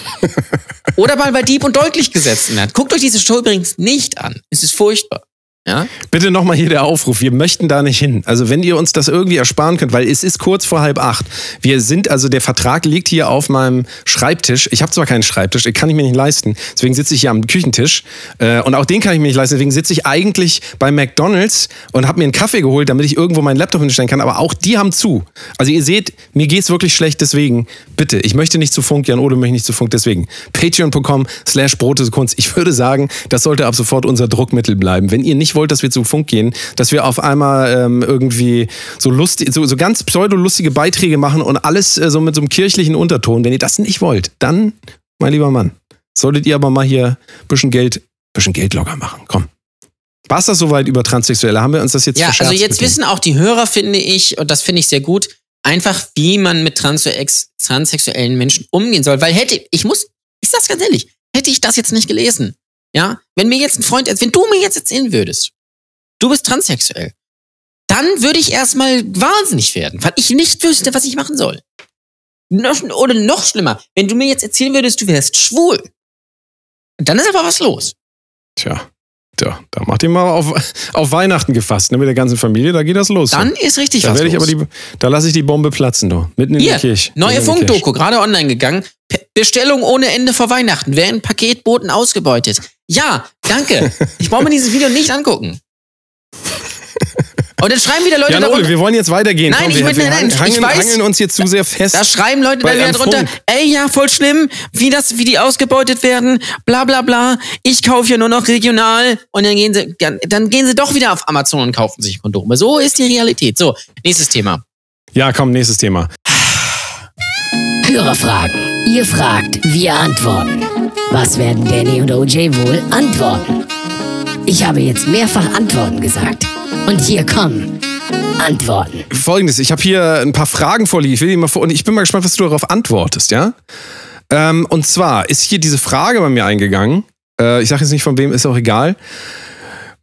Oder mal bei Dieb und Deutlich gesetzt hat. Guckt euch diese Show übrigens nicht an. Es ist furchtbar. Ja? Bitte nochmal hier der Aufruf. Wir möchten da nicht hin. Also wenn ihr uns das irgendwie ersparen könnt, weil es ist kurz vor halb acht. Wir sind, also der Vertrag liegt hier auf meinem Schreibtisch. Ich habe zwar keinen Schreibtisch, den kann ich mir nicht leisten. Deswegen sitze ich hier am Küchentisch. Äh, und auch den kann ich mir nicht leisten. Deswegen sitze ich eigentlich bei McDonalds und habe mir einen Kaffee geholt, damit ich irgendwo meinen Laptop hinstellen kann. Aber auch die haben zu. Also ihr seht, mir geht's wirklich schlecht. Deswegen, bitte, ich möchte nicht zu Funk, Jan Ole möchte nicht zu Funk. Deswegen, patreon.com slash Kunst. Ich würde sagen, das sollte ab sofort unser Druckmittel bleiben. Wenn ihr nicht wollt, dass wir zu Funk gehen, dass wir auf einmal ähm, irgendwie so lustig, so, so ganz pseudo-lustige Beiträge machen und alles äh, so mit so einem kirchlichen Unterton. Wenn ihr das nicht wollt, dann, mein lieber Mann, solltet ihr aber mal hier ein bisschen Geld, bisschen Geld locker machen. Komm. War es das soweit über Transsexuelle? Haben wir uns das jetzt Ja, also jetzt wissen auch die Hörer, finde ich, und das finde ich sehr gut, einfach, wie man mit transex transsexuellen Menschen umgehen soll. Weil hätte, ich muss, ich sag's ganz ehrlich, hätte ich das jetzt nicht gelesen, ja, wenn mir jetzt ein Freund, wenn du mir jetzt erzählen würdest, du bist transsexuell, dann würde ich erstmal wahnsinnig werden, weil ich nicht wüsste, was ich machen soll. Oder noch schlimmer, wenn du mir jetzt erzählen würdest, du wärst schwul, dann ist aber was los. Tja, tja, da macht ihr mal auf, auf Weihnachten gefasst, ne, mit der ganzen Familie, da geht das los. Dann ist richtig da was werde ich los. aber die, da lasse ich die Bombe platzen, du. Mitten in Hier, der Kirche. neue in. Funkdoku, gerade online gegangen. Bestellung ohne Ende vor Weihnachten. Werden Paketboten ausgebeutet. Ja, danke. Ich brauche mir dieses Video nicht angucken. Und dann schreiben wieder Leute Jan Ole, darunter. wir wollen jetzt weitergehen. Nein, Komm, ich wir, möchte- wir nein, ich hangeln, weiß- hangeln uns hier zu sehr fest. Da schreiben Leute dann wieder drunter, Funk. ey, ja, voll schlimm, wie das, wie die ausgebeutet werden, bla, bla, bla. Ich kaufe ja nur noch regional. Und dann gehen sie, dann gehen sie doch wieder auf Amazon und kaufen sich Kondome. So ist die Realität. So, nächstes Thema. Ja, komm, nächstes Thema. Hörerfragen. Ihr fragt, wir antworten. Was werden Danny und OJ wohl antworten? Ich habe jetzt mehrfach Antworten gesagt. Und hier kommen Antworten. Folgendes, ich habe hier ein paar Fragen vorliegen. Ich will die mal vor und ich bin mal gespannt, was du darauf antwortest, ja? Ähm, und zwar ist hier diese Frage bei mir eingegangen. Äh, ich sage jetzt nicht von wem, ist auch egal.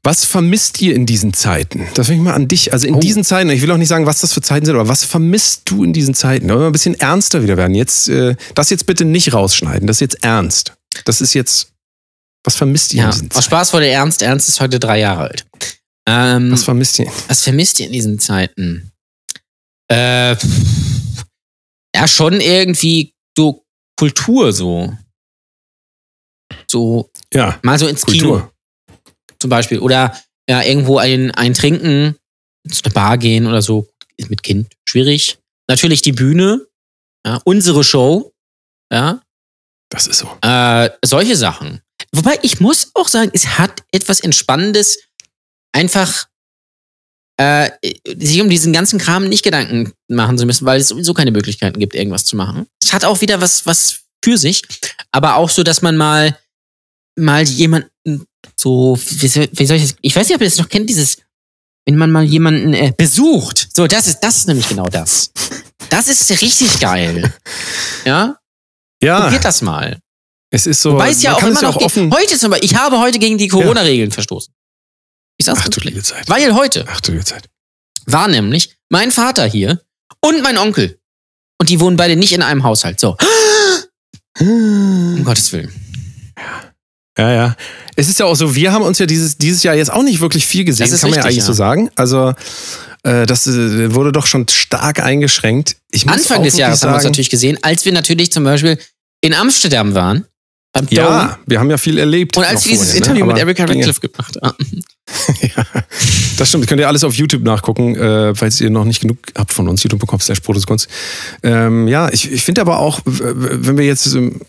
Was vermisst ihr in diesen Zeiten? Das will ich mal an dich. Also in diesen Zeiten, ich will auch nicht sagen, was das für Zeiten sind, aber was vermisst du in diesen Zeiten? Da wollen wir ein bisschen ernster wieder werden. Jetzt, äh, das jetzt bitte nicht rausschneiden. Das ist jetzt ernst. Das ist jetzt. Was vermisst ihr Ja, in diesen aus Zeiten? Spaß wurde Ernst. Ernst ist heute drei Jahre alt. Ähm, Was vermisst ihr? Was vermisst ihr in diesen Zeiten? Äh, ja, schon irgendwie so Kultur so. So, Ja, mal so ins Kino Kultur. zum Beispiel. Oder ja, irgendwo ein, ein Trinken, zu einer Bar gehen oder so. Ist mit Kind schwierig. Natürlich die Bühne, ja, unsere Show, ja, Das ist so. äh, solche Sachen. Wobei ich muss auch sagen, es hat etwas Entspannendes, einfach äh, sich um diesen ganzen Kram nicht Gedanken machen zu müssen, weil es sowieso keine Möglichkeiten gibt, irgendwas zu machen. Es hat auch wieder was, was für sich, aber auch so, dass man mal mal jemanden so, wie soll wie soll ich das, ich weiß nicht, ob ihr das noch kennt, dieses, wenn man mal jemanden äh, besucht. So, das ist, das ist nämlich genau das. Das ist richtig geil. Ja? Ja, Probiert das mal. es ist so. Wobei es ja auch immer ja noch auch geht. offen. Heute zum Beispiel, ich habe heute gegen die Corona-Regeln verstoßen. Ich sag's Ach du liebe Zeit. Weil heute Ach du liebe Zeit. war nämlich mein Vater hier und mein Onkel. Und die wohnen beide nicht in einem Haushalt. So. Um Gottes Willen. Ja, ja. Es ist ja auch so, wir haben uns ja dieses, dieses Jahr jetzt auch nicht wirklich viel gesehen, kann man ja eigentlich ja. so sagen. Also, äh, das äh, wurde doch schon stark eingeschränkt. Anfang des Jahres haben wir uns sagen, natürlich gesehen, als wir natürlich zum Beispiel in Amsterdam waren. Dome. Ja, wir haben ja viel erlebt. Und als wir dieses vorher, ne? Interview mit Aber Erika Radcliffe gemacht haben. ja, das stimmt. Könnt ihr alles auf YouTube nachgucken, äh, falls ihr noch nicht genug habt von uns. youtube.com slash Protokunst. Ähm, ja, ich, ich finde aber auch, wenn wir jetzt, ähm,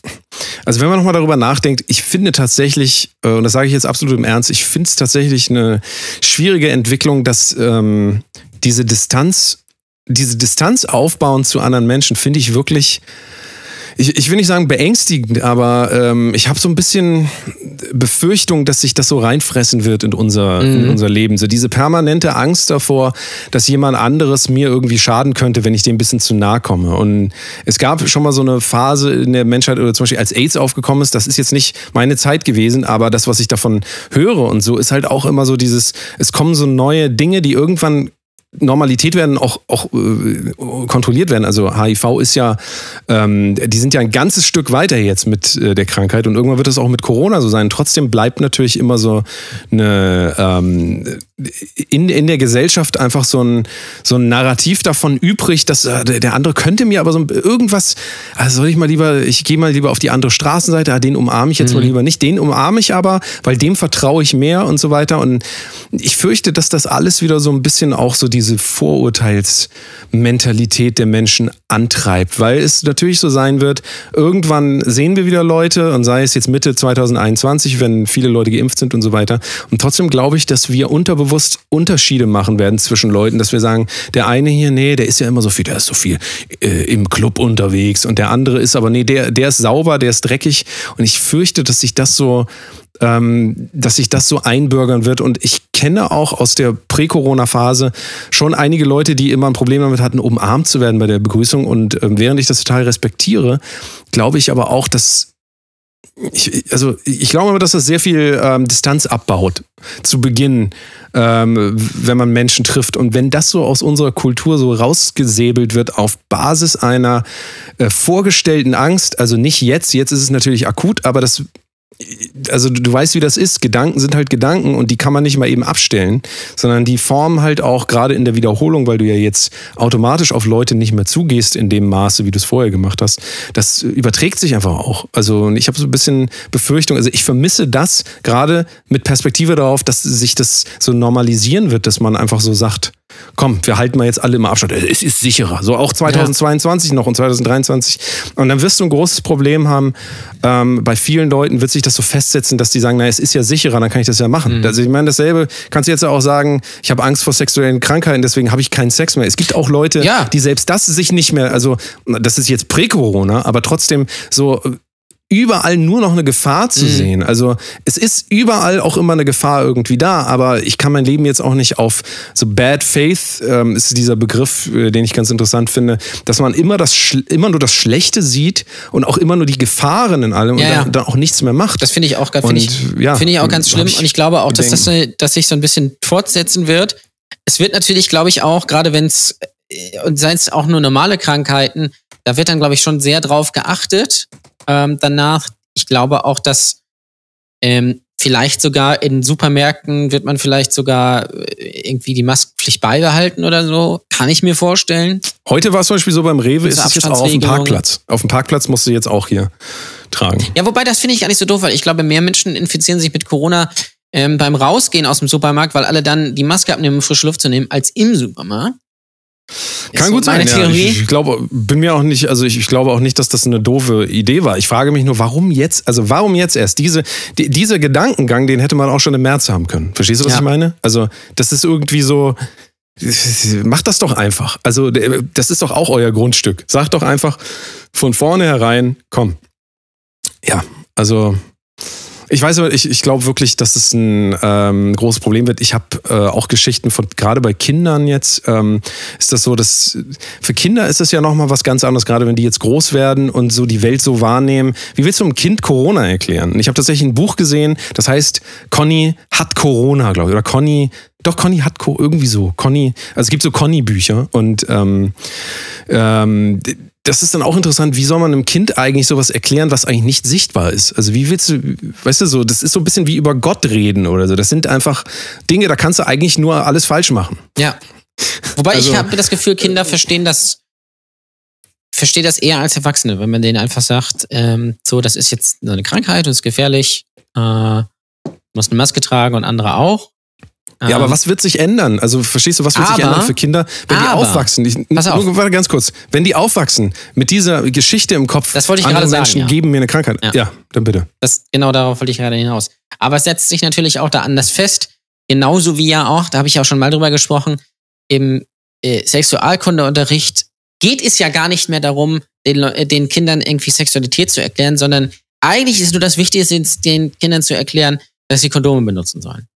also wenn man nochmal darüber nachdenkt, ich finde tatsächlich, äh, und das sage ich jetzt absolut im Ernst, ich finde es tatsächlich eine schwierige Entwicklung, dass ähm, diese Distanz, diese Distanz aufbauen zu anderen Menschen, finde ich wirklich ich, ich will nicht sagen beängstigend, aber ähm, ich habe so ein bisschen Befürchtung, dass sich das so reinfressen wird in unser, Mhm. in unser Leben. So diese permanente Angst davor, dass jemand anderes mir irgendwie schaden könnte, wenn ich dem ein bisschen zu nahe komme. Und es gab schon mal so eine Phase in der Menschheit, oder zum Beispiel als AIDS aufgekommen ist, das ist jetzt nicht meine Zeit gewesen, aber das, was ich davon höre und so, ist halt auch immer so dieses, es kommen so neue Dinge, die irgendwann Normalität werden, auch, auch äh, kontrolliert werden. Also HIV ist ja, ähm, die sind ja ein ganzes Stück weiter jetzt mit äh, der Krankheit und irgendwann wird es auch mit Corona so sein. Trotzdem bleibt natürlich immer so eine ähm, in, in der Gesellschaft einfach so ein, so ein Narrativ davon übrig, dass äh, der der andere könnte mir aber so irgendwas, also soll ich mal lieber, ich gehe mal lieber auf die andere Straßenseite, ah, den umarme ich jetzt mal lieber nicht, den umarme ich aber, weil dem vertraue ich mehr und so weiter. Und ich fürchte, dass das alles wieder so ein bisschen auch so diese Vorurteilsmentalität der Menschen antreibt, weil es natürlich so sein wird, irgendwann sehen wir wieder Leute und sei es jetzt Mitte 2021, wenn viele Leute geimpft sind und so weiter. Und trotzdem glaube ich, dass wir unterbewusst Unterschiede machen werden zwischen Leuten, dass wir sagen, der eine hier, nee, der ist ja immer so viel, der ist so viel äh, im Club unterwegs und der andere ist aber, nee, der, der ist sauber, der ist dreckig. Und ich fürchte, dass sich das so ähm, dass sich das so einbürgern wird. Und ich kenne auch aus der Prä-Corona-Phase schon einige Leute, die immer ein Problem damit hatten, umarmt zu werden bei der Begrüßung. Und ähm, während ich das total respektiere, glaube ich aber auch, dass ich, also ich glaube aber, dass das sehr viel ähm, Distanz abbaut zu Beginn, ähm, wenn man Menschen trifft. Und wenn das so aus unserer Kultur so rausgesäbelt wird auf Basis einer äh, vorgestellten Angst, also nicht jetzt, jetzt ist es natürlich akut, aber das also du, weißt, wie das ist. Gedanken sind halt Gedanken und die kann man nicht mal eben abstellen, sondern die formen halt auch gerade in der Wiederholung, weil du ja jetzt automatisch auf Leute nicht mehr zugehst in dem Maße, wie du es vorher gemacht hast. Das überträgt sich einfach auch. Also ich habe so ein bisschen Befürchtung, also ich vermisse das gerade mit Perspektive darauf, dass sich das so normalisieren wird, dass man einfach so sagt, komm, wir halten mal jetzt alle immer Abstand. Es ist sicherer. So auch 2022 noch und 2023. Und dann wirst du ein großes Problem haben. Ähm, bei vielen Leuten wird sich das so festsetzen, dass die sagen, naja, es ist ja sicherer, dann kann ich das ja machen. Mhm. Also ich meine, dasselbe kannst du jetzt auch sagen, ich habe Angst vor sexuellen Krankheiten, deswegen habe ich keinen Sex mehr. Es gibt auch Leute, Ja. die selbst das sich nicht mehr, also das ist jetzt Prä-Corona, aber trotzdem so überall nur noch eine Gefahr zu sehen. Also es ist überall auch immer eine Gefahr irgendwie da, aber ich kann mein Leben jetzt auch nicht auf so Bad Faith, ähm, ist dieser Begriff, äh, den ich ganz interessant finde, dass man immer das immer nur das Schlechte sieht und auch immer nur die Gefahren in allem Ja, und ja. dann, dann auch nichts mehr macht. Das finde ich auch, finde ich, ja, finde ich auch ganz schlimm. ich und ich glaube auch, dass das, dass sich so ein bisschen fortsetzen wird. Es wird natürlich, glaube ich, auch, gerade wenn es, äh, und seien es auch nur normale Krankheiten, da wird dann, glaube ich, schon sehr drauf geachtet. Ähm, danach, ich glaube auch, dass ähm, vielleicht sogar in Supermärkten wird man vielleicht sogar äh, irgendwie die Maskenpflicht beibehalten oder so. Kann ich mir vorstellen. Heute war es zum Beispiel so beim Rewe, ist es jetzt auch auf dem. Parkplatz. Auf dem Parkplatz musst du jetzt auch hier tragen. Ja, wobei das finde ich gar nicht so doof, weil ich glaube, mehr Menschen infizieren sich mit Corona ähm, beim Rausgehen aus dem Supermarkt, weil alle dann die Maske abnehmen, um frische Luft zu nehmen, als im Supermarkt. Kann gut sein. Ja. Ich, ich glaube, bin mir auch nicht, also ich, ich glaube auch nicht, dass das eine doofe Idee war. Ich frage mich nur, warum jetzt, also warum jetzt erst? Diese, die, dieser Gedankengang, den hätte man auch schon im März haben können. Verstehst du, was Ja. ich meine? Also, das ist irgendwie so. Macht das doch einfach. Also, das ist doch auch euer Grundstück. Sagt doch einfach von vornherein, komm. Ja, also ich weiß aber, ich, ich glaube wirklich, dass es ein ähm, großes Problem wird. Ich habe äh, auch Geschichten von, gerade bei Kindern jetzt, ähm, ist das so, dass für Kinder ist es ja nochmal was ganz anderes, gerade wenn die jetzt groß werden und so die Welt so wahrnehmen. Wie willst du einem Kind Corona erklären? Ich habe tatsächlich ein Buch gesehen, das heißt, Conny hat Corona, glaube ich. Oder Conny, doch, Conny hat Co irgendwie so. Conny, also es gibt so Conny-Bücher und ähm, ähm, das ist dann auch interessant, wie soll man einem Kind eigentlich sowas erklären, was eigentlich nicht sichtbar ist? Also wie willst du, weißt du so, das ist so ein bisschen wie über Gott reden oder so. Das sind einfach Dinge, da kannst du eigentlich nur alles falsch machen. Ja. Wobei Also- ich habe das Gefühl, Kinder verstehen das, verstehen das eher als Erwachsene, wenn man denen einfach sagt, ähm, so, das ist jetzt eine Krankheit und ist gefährlich, äh, du musst eine Maske tragen und andere auch. Ja, aber Ähm, was wird sich ändern? Also verstehst du, was wird sich aber- ändern für Kinder, wenn die aber- aufwachsen? Ich, Pass auf. Nur, warte ganz kurz. Wenn die aufwachsen mit dieser Geschichte im Kopf, Das wollte ich andere sagen, Menschen ja. geben mir eine Krankheit. Ja. Ja. dann bitte. Das, genau darauf wollte ich gerade hinaus. Aber es setzt sich natürlich auch da anders fest, genauso wie ja auch, da habe ich ja auch schon mal drüber gesprochen, im äh, Sexualkundeunterricht geht es ja gar nicht mehr darum, den, äh, den Kindern irgendwie Sexualität zu erklären, sondern eigentlich ist nur das Wichtigste, den Kindern zu erklären, dass sie Kondome benutzen sollen.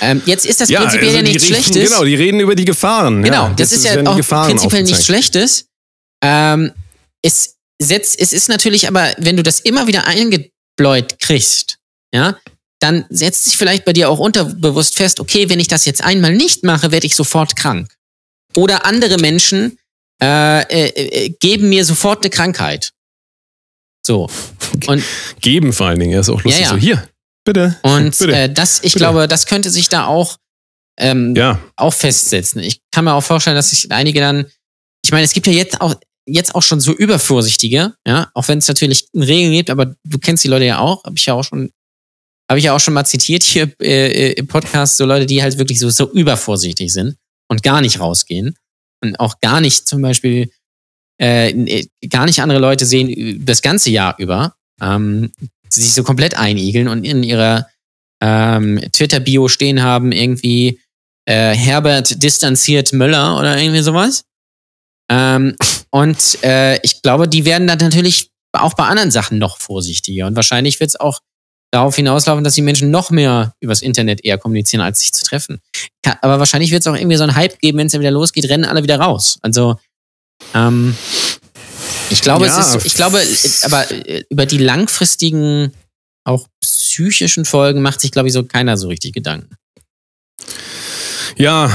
Ähm, jetzt ist das prinzipiell ja also die nichts reden, Schlechtes. Genau, die reden über die Gefahren. Genau, ja, das ist ja auch prinzipiell nichts. Schlechtes. Ähm, es, setzt, es ist natürlich aber, wenn du das immer wieder eingebläut kriegst, ja, dann setzt sich vielleicht bei dir auch unterbewusst fest, okay, wenn ich das jetzt einmal nicht mache, werde ich sofort krank. Oder andere Menschen äh, äh, äh, geben mir sofort eine Krankheit. So. Und Geben vor allen Dingen, er ist auch lustig. Ja, ja. So, hier, bitte. Und bitte. äh, das, ich Bitte. glaube, das könnte sich da auch, ähm, ja, auch festsetzen. Ich kann mir auch vorstellen, dass sich einige dann, ich meine, es gibt ja jetzt auch, jetzt auch schon so übervorsichtige, ja, auch wenn es natürlich Regeln gibt, aber du kennst die Leute ja auch, habe ich ja auch schon, habe ich ja auch schon mal zitiert hier äh, äh, im Podcast, so Leute, die halt wirklich so, so übervorsichtig sind und gar nicht rausgehen und auch gar nicht zum Beispiel äh, äh, gar nicht andere Leute sehen ü- das ganze Jahr über, ähm, sich so komplett einigeln und in ihrer ähm, Twitter-Bio stehen haben, irgendwie äh, Herbert distanziert Möller oder irgendwie sowas. Ähm, und äh, ich glaube, die werden dann natürlich auch bei anderen Sachen noch vorsichtiger. Und wahrscheinlich wird es auch darauf hinauslaufen, dass die Menschen noch mehr übers Internet eher kommunizieren, als sich zu treffen. Aber wahrscheinlich wird es auch irgendwie so einen Hype geben, wenn es dann wieder losgeht, rennen alle wieder raus. Also ähm, ich glaube, Ja. es ist ich glaube, aber äh, über die langfristigen, auch psychischen Folgen macht sich, glaube ich, so keiner so richtig Gedanken. Ja,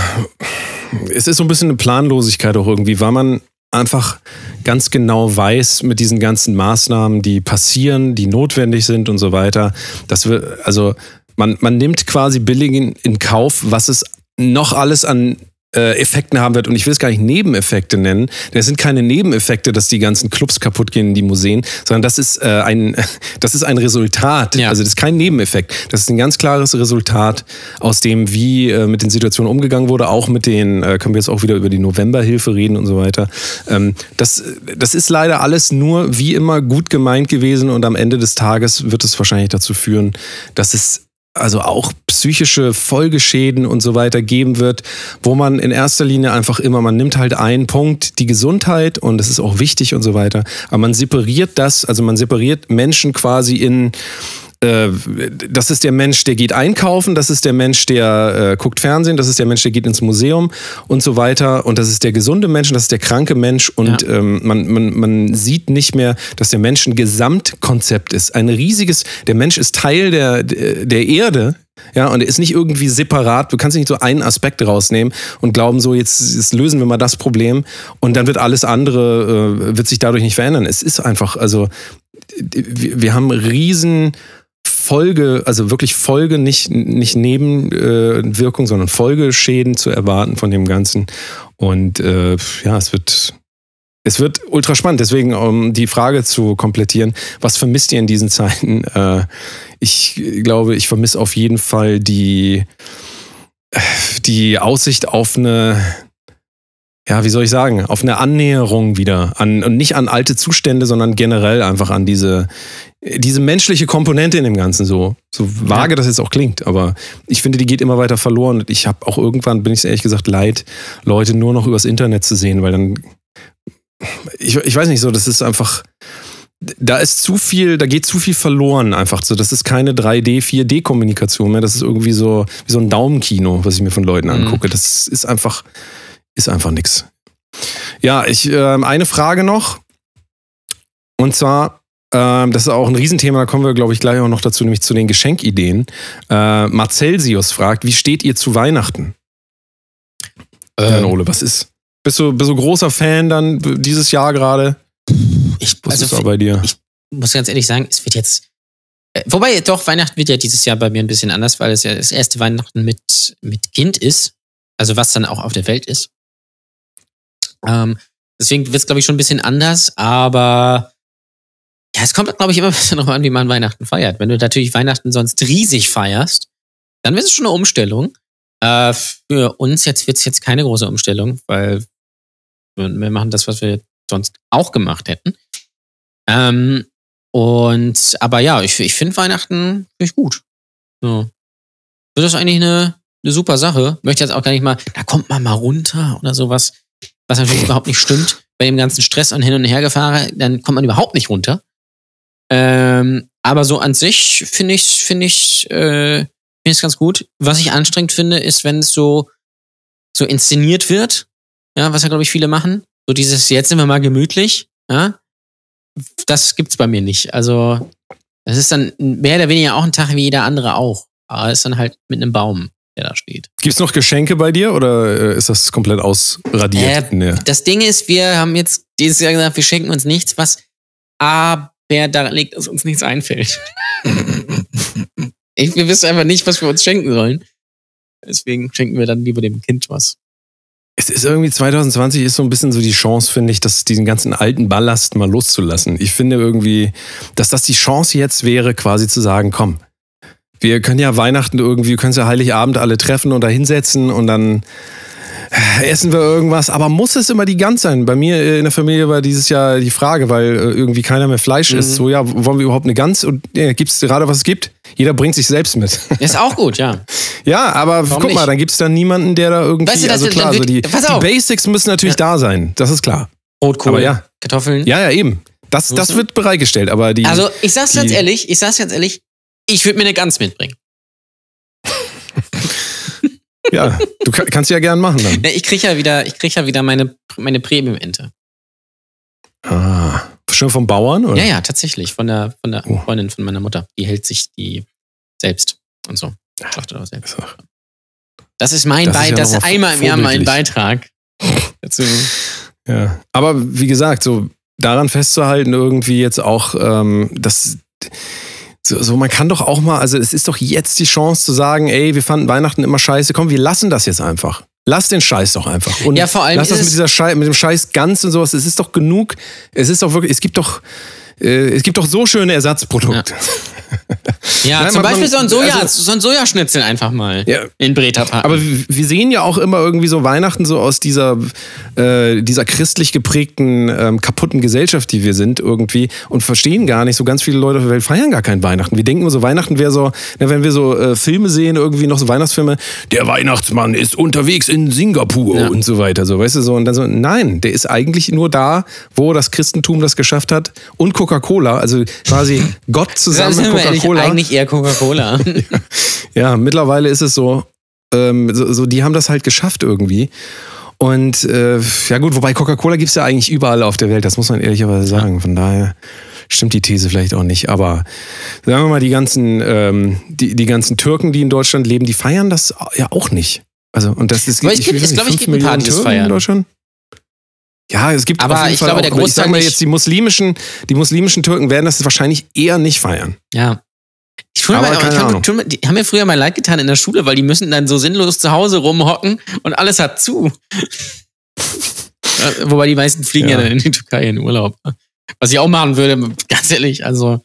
es ist so ein bisschen eine Planlosigkeit auch irgendwie, weil man einfach ganz genau weiß mit diesen ganzen Maßnahmen, die passieren, die notwendig sind und so weiter, dass wir, also man, man nimmt quasi billig in, in Kauf, was es noch alles an Effekten haben wird. Und ich will es gar nicht Nebeneffekte nennen. es sind keine Nebeneffekte, dass die ganzen Clubs kaputt gehen in die Museen, sondern das ist äh, ein, das ist ein Resultat. Ja. Also das ist kein Nebeneffekt. Das ist ein ganz klares Resultat aus dem, wie äh, mit den Situationen umgegangen wurde, auch mit den, äh, können wir jetzt auch wieder über die Novemberhilfe reden und so weiter. Ähm, das, das ist leider alles nur wie immer gut gemeint gewesen und am Ende des Tages wird es wahrscheinlich dazu führen, dass es also auch psychische Folgeschäden und so weiter geben wird, wo man in erster Linie einfach immer, man nimmt halt einen Punkt, die Gesundheit und das ist auch wichtig und so weiter, aber man separiert das, also man separiert Menschen quasi in das ist der Mensch, der geht einkaufen, das ist der Mensch, der äh, guckt Fernsehen, das ist der Mensch, der geht ins Museum und so weiter. Und das ist der gesunde Mensch und das ist der kranke Mensch. Und Ja. ähm, man, man, man sieht nicht mehr, dass der Mensch ein Gesamtkonzept ist. Ein riesiges, der Mensch ist Teil der, der Erde. Ja, und er ist nicht irgendwie separat. Du kannst nicht so einen Aspekt rausnehmen und glauben so, jetzt, jetzt lösen wir mal das Problem und dann wird alles andere, äh, wird sich dadurch nicht verändern. Es ist einfach, also, wir, wir haben riesen Folge, also wirklich Folge, nicht, nicht Nebenwirkung, sondern Folgeschäden zu erwarten von dem Ganzen. Und äh, ja, es wird, es wird ultra spannend. Deswegen, um die Frage zu komplettieren, was vermisst ihr in diesen Zeiten? Äh, ich glaube, ich vermisse auf jeden Fall die, die Aussicht auf eine, ja, wie soll ich sagen, auf eine Annäherung wieder an und nicht an alte Zustände, sondern generell einfach an diese diese menschliche Komponente in dem Ganzen so so vage das jetzt auch klingt, aber ich finde, die geht immer weiter verloren und ich habe auch irgendwann bin ich ehrlich gesagt leid, Leute nur noch übers Internet zu sehen, weil dann ich, ich weiß nicht so, das ist einfach da ist zu viel, da geht zu viel verloren einfach so. Das ist keine 3D, 4D Kommunikation mehr. Das ist irgendwie so wie so ein Daumenkino, was ich mir von Leuten angucke. Das ist einfach ist einfach nix. Ja, ich ähm, eine Frage noch. Und zwar, ähm, das ist auch ein Riesenthema, da kommen wir, glaube ich, gleich auch noch dazu, nämlich zu den Geschenkideen. Äh, Marcelsius fragt, wie steht ihr zu Weihnachten? Ähm. Ja, Ole, was ist? Bist du, bist du großer Fan dann dieses Jahr gerade? Ich, Was also ist bei dir? ich muss ganz ehrlich sagen, es wird jetzt. Äh, wobei, doch, Weihnachten wird ja dieses Jahr bei mir ein bisschen anders, weil es ja das erste Weihnachten mit, mit Kind ist. Also was dann auch auf der Welt ist. Ähm, deswegen wird es, glaube ich, schon ein bisschen anders, aber ja, es kommt, glaube ich, immer ein bisschen darauf an, wie man Weihnachten feiert. Wenn du natürlich Weihnachten sonst riesig feierst, dann wird es schon eine Umstellung. Äh, für uns jetzt wird es jetzt keine große Umstellung, weil wir machen das, was wir sonst auch gemacht hätten. Ähm, und aber ja, ich, ich finde Weihnachten find gut. So. Das ist eigentlich eine, eine super Sache. Möchte jetzt auch gar nicht mal, da kommt man mal runter oder sowas, was natürlich überhaupt nicht stimmt. Bei dem ganzen Stress und hin und her gefahren, dann kommt man überhaupt nicht runter. Ähm, aber so an sich finde ich, finde ich, äh, finde ganz gut. Was ich anstrengend finde, ist, wenn es so, so inszeniert wird. Ja, was ja, glaube ich, viele machen. So dieses, jetzt sind wir mal gemütlich. Ja, das gibt's bei mir nicht. Also, Das ist dann mehr oder weniger auch ein Tag wie jeder andere auch. Aber ist dann halt mit einem Baum, der da steht. Gibt's noch Geschenke bei dir oder äh, ist das komplett ausradiert? Äh, Nee. Das Ding ist, wir haben jetzt dieses Jahr gesagt, wir schenken uns nichts, was aber daran liegt, dass uns nichts einfällt. ich, wir wissen einfach nicht, was wir uns schenken sollen. Deswegen schenken wir dann lieber dem Kind was. Es ist irgendwie 2020 ist so ein bisschen so die Chance, finde ich, dass diesen ganzen alten Ballast mal loszulassen. Ich finde irgendwie, dass das die Chance jetzt wäre, quasi zu sagen, komm, wir können ja Weihnachten irgendwie, wir können ja Heiligabend alle treffen und da hinsetzen und dann essen wir irgendwas. Aber muss es immer die Gans sein? Bei mir äh, in der Familie war dieses Jahr die Frage, weil äh, irgendwie keiner mehr Fleisch isst. So, ja, wollen wir überhaupt eine Gans? Und ja, gibt es gerade, was es gibt? Jeder bringt sich selbst mit. Ist auch gut, ja. Ja, aber Warum guck mal, nicht? dann gibt es dann niemanden, der da irgendwie. Weißt du, das- also klar, wird- die, pass die auf. Basics müssen natürlich da sein. Das ist klar. Rotkohl, ja. Kartoffeln. Ja, ja, eben. Das, das wird bereitgestellt, aber die. Also, ich sag's die, ganz ehrlich, ich sag's ganz ehrlich, ich würde mir eine Gans mitbringen. Ja, du kann, kannst ja gern machen dann. Ne, Ich krieg ja wieder, ich krieg ja wieder meine, meine Premium-Ente. Ah, schon vom Bauern? Oder? Ja, ja, tatsächlich. Von der, von der Oh. Freundin von meiner Mutter. Die hält sich die selbst und so. Schlachtet auch selbst. Das ist mein Das Beitrag, ja das ist mal einmal im Jahr mein. Beitrag. Dazu. Ja. Aber wie gesagt, so daran festzuhalten, irgendwie jetzt auch, ähm, das. So, so, man kann doch auch mal, also es ist doch jetzt die Chance zu sagen, ey, wir fanden Weihnachten immer scheiße, komm, wir lassen das jetzt einfach. Lass den Scheiß doch einfach. Und Ja, vor allem lass das mit es- dieser Scheiß, mit dem Scheiß ganz und sowas. Es ist doch genug. Es ist doch wirklich, es gibt doch, äh, es gibt doch so schöne Ersatzprodukte. Ja, Nein, zum man- Beispiel so ein, Soja, also- so ein Sojaschnitzel einfach mal Ja. in Breta packen. Aber wir sehen ja auch immer irgendwie so Weihnachten so aus dieser, äh, dieser christlich geprägten, ähm, kaputten Gesellschaft, die wir sind irgendwie und verstehen gar nicht, so ganz viele Leute auf der Welt feiern gar kein Weihnachten. Wir denken immer so, Weihnachten wäre so, na, wenn wir so äh, Filme sehen, irgendwie noch so Weihnachtsfilme, der Weihnachtsmann ist unterwegs in Singapur Ja. und so weiter, so, weißt du, so. Und dann so, nein, der ist eigentlich nur da, wo das Christentum das geschafft hat und Coca-Cola, also quasi Gott zusammen mit ehrlich, eigentlich eher Coca-Cola. Ja, mittlerweile ist es so, ähm, so, so, die haben das halt geschafft irgendwie. Und äh, ja gut, wobei Coca-Cola gibt's ja eigentlich überall auf der Welt, das muss man ehrlicherweise sagen. Von daher stimmt die These vielleicht auch nicht. Aber sagen wir mal, die ganzen, ähm, die, die ganzen Türken, die in Deutschland leben, die feiern das ja auch nicht. Also, und das ist Aber ich gibt- viel es, sind glaub ich, fünf gibt ein Millionen paar, die das feiern. in Deutschland. Ja, es gibt Aber ich Fall glaube, der auch, aber ich sag Großteil mal jetzt, die muslimischen, die muslimischen Türken werden das wahrscheinlich eher nicht feiern. Ja. Ich Aber mir, keine ich hab- mir- die haben mir früher mal leid getan in der Schule, weil die müssen dann so sinnlos zu Hause rumhocken und alles hat zu. Ja, Wobei die meisten fliegen ja. Ja. dann in die Türkei in Urlaub. Was ich auch machen würde, ganz ehrlich. Also,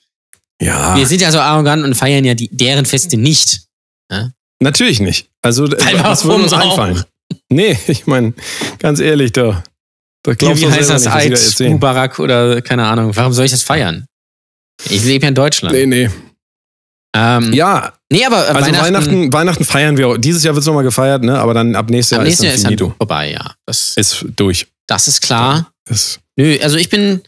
Ja. wir sind ja so arrogant und feiern ja die, deren Feste nicht. Natürlich nicht. Also, äh, Weil was würde uns auch? einfallen? Nee, ich meine, ganz ehrlich, da. Da Wie, glaubst wie du heißt das? Eid. Mubarak oder keine Ahnung. Warum soll ich das feiern? Ich lebe ja in Deutschland. Nee, nee. Ähm, Ja, Nee, aber also Weihnachten, Weihnachten, Weihnachten, feiern wir. auch. Dieses Jahr wird es nochmal gefeiert, ne? aber dann ab nächstes Jahr nächsten Jahr ist ist dann dann finito. vorbei, ja. Das, Ist durch. das ist klar. Ist, Nö, also ich bin,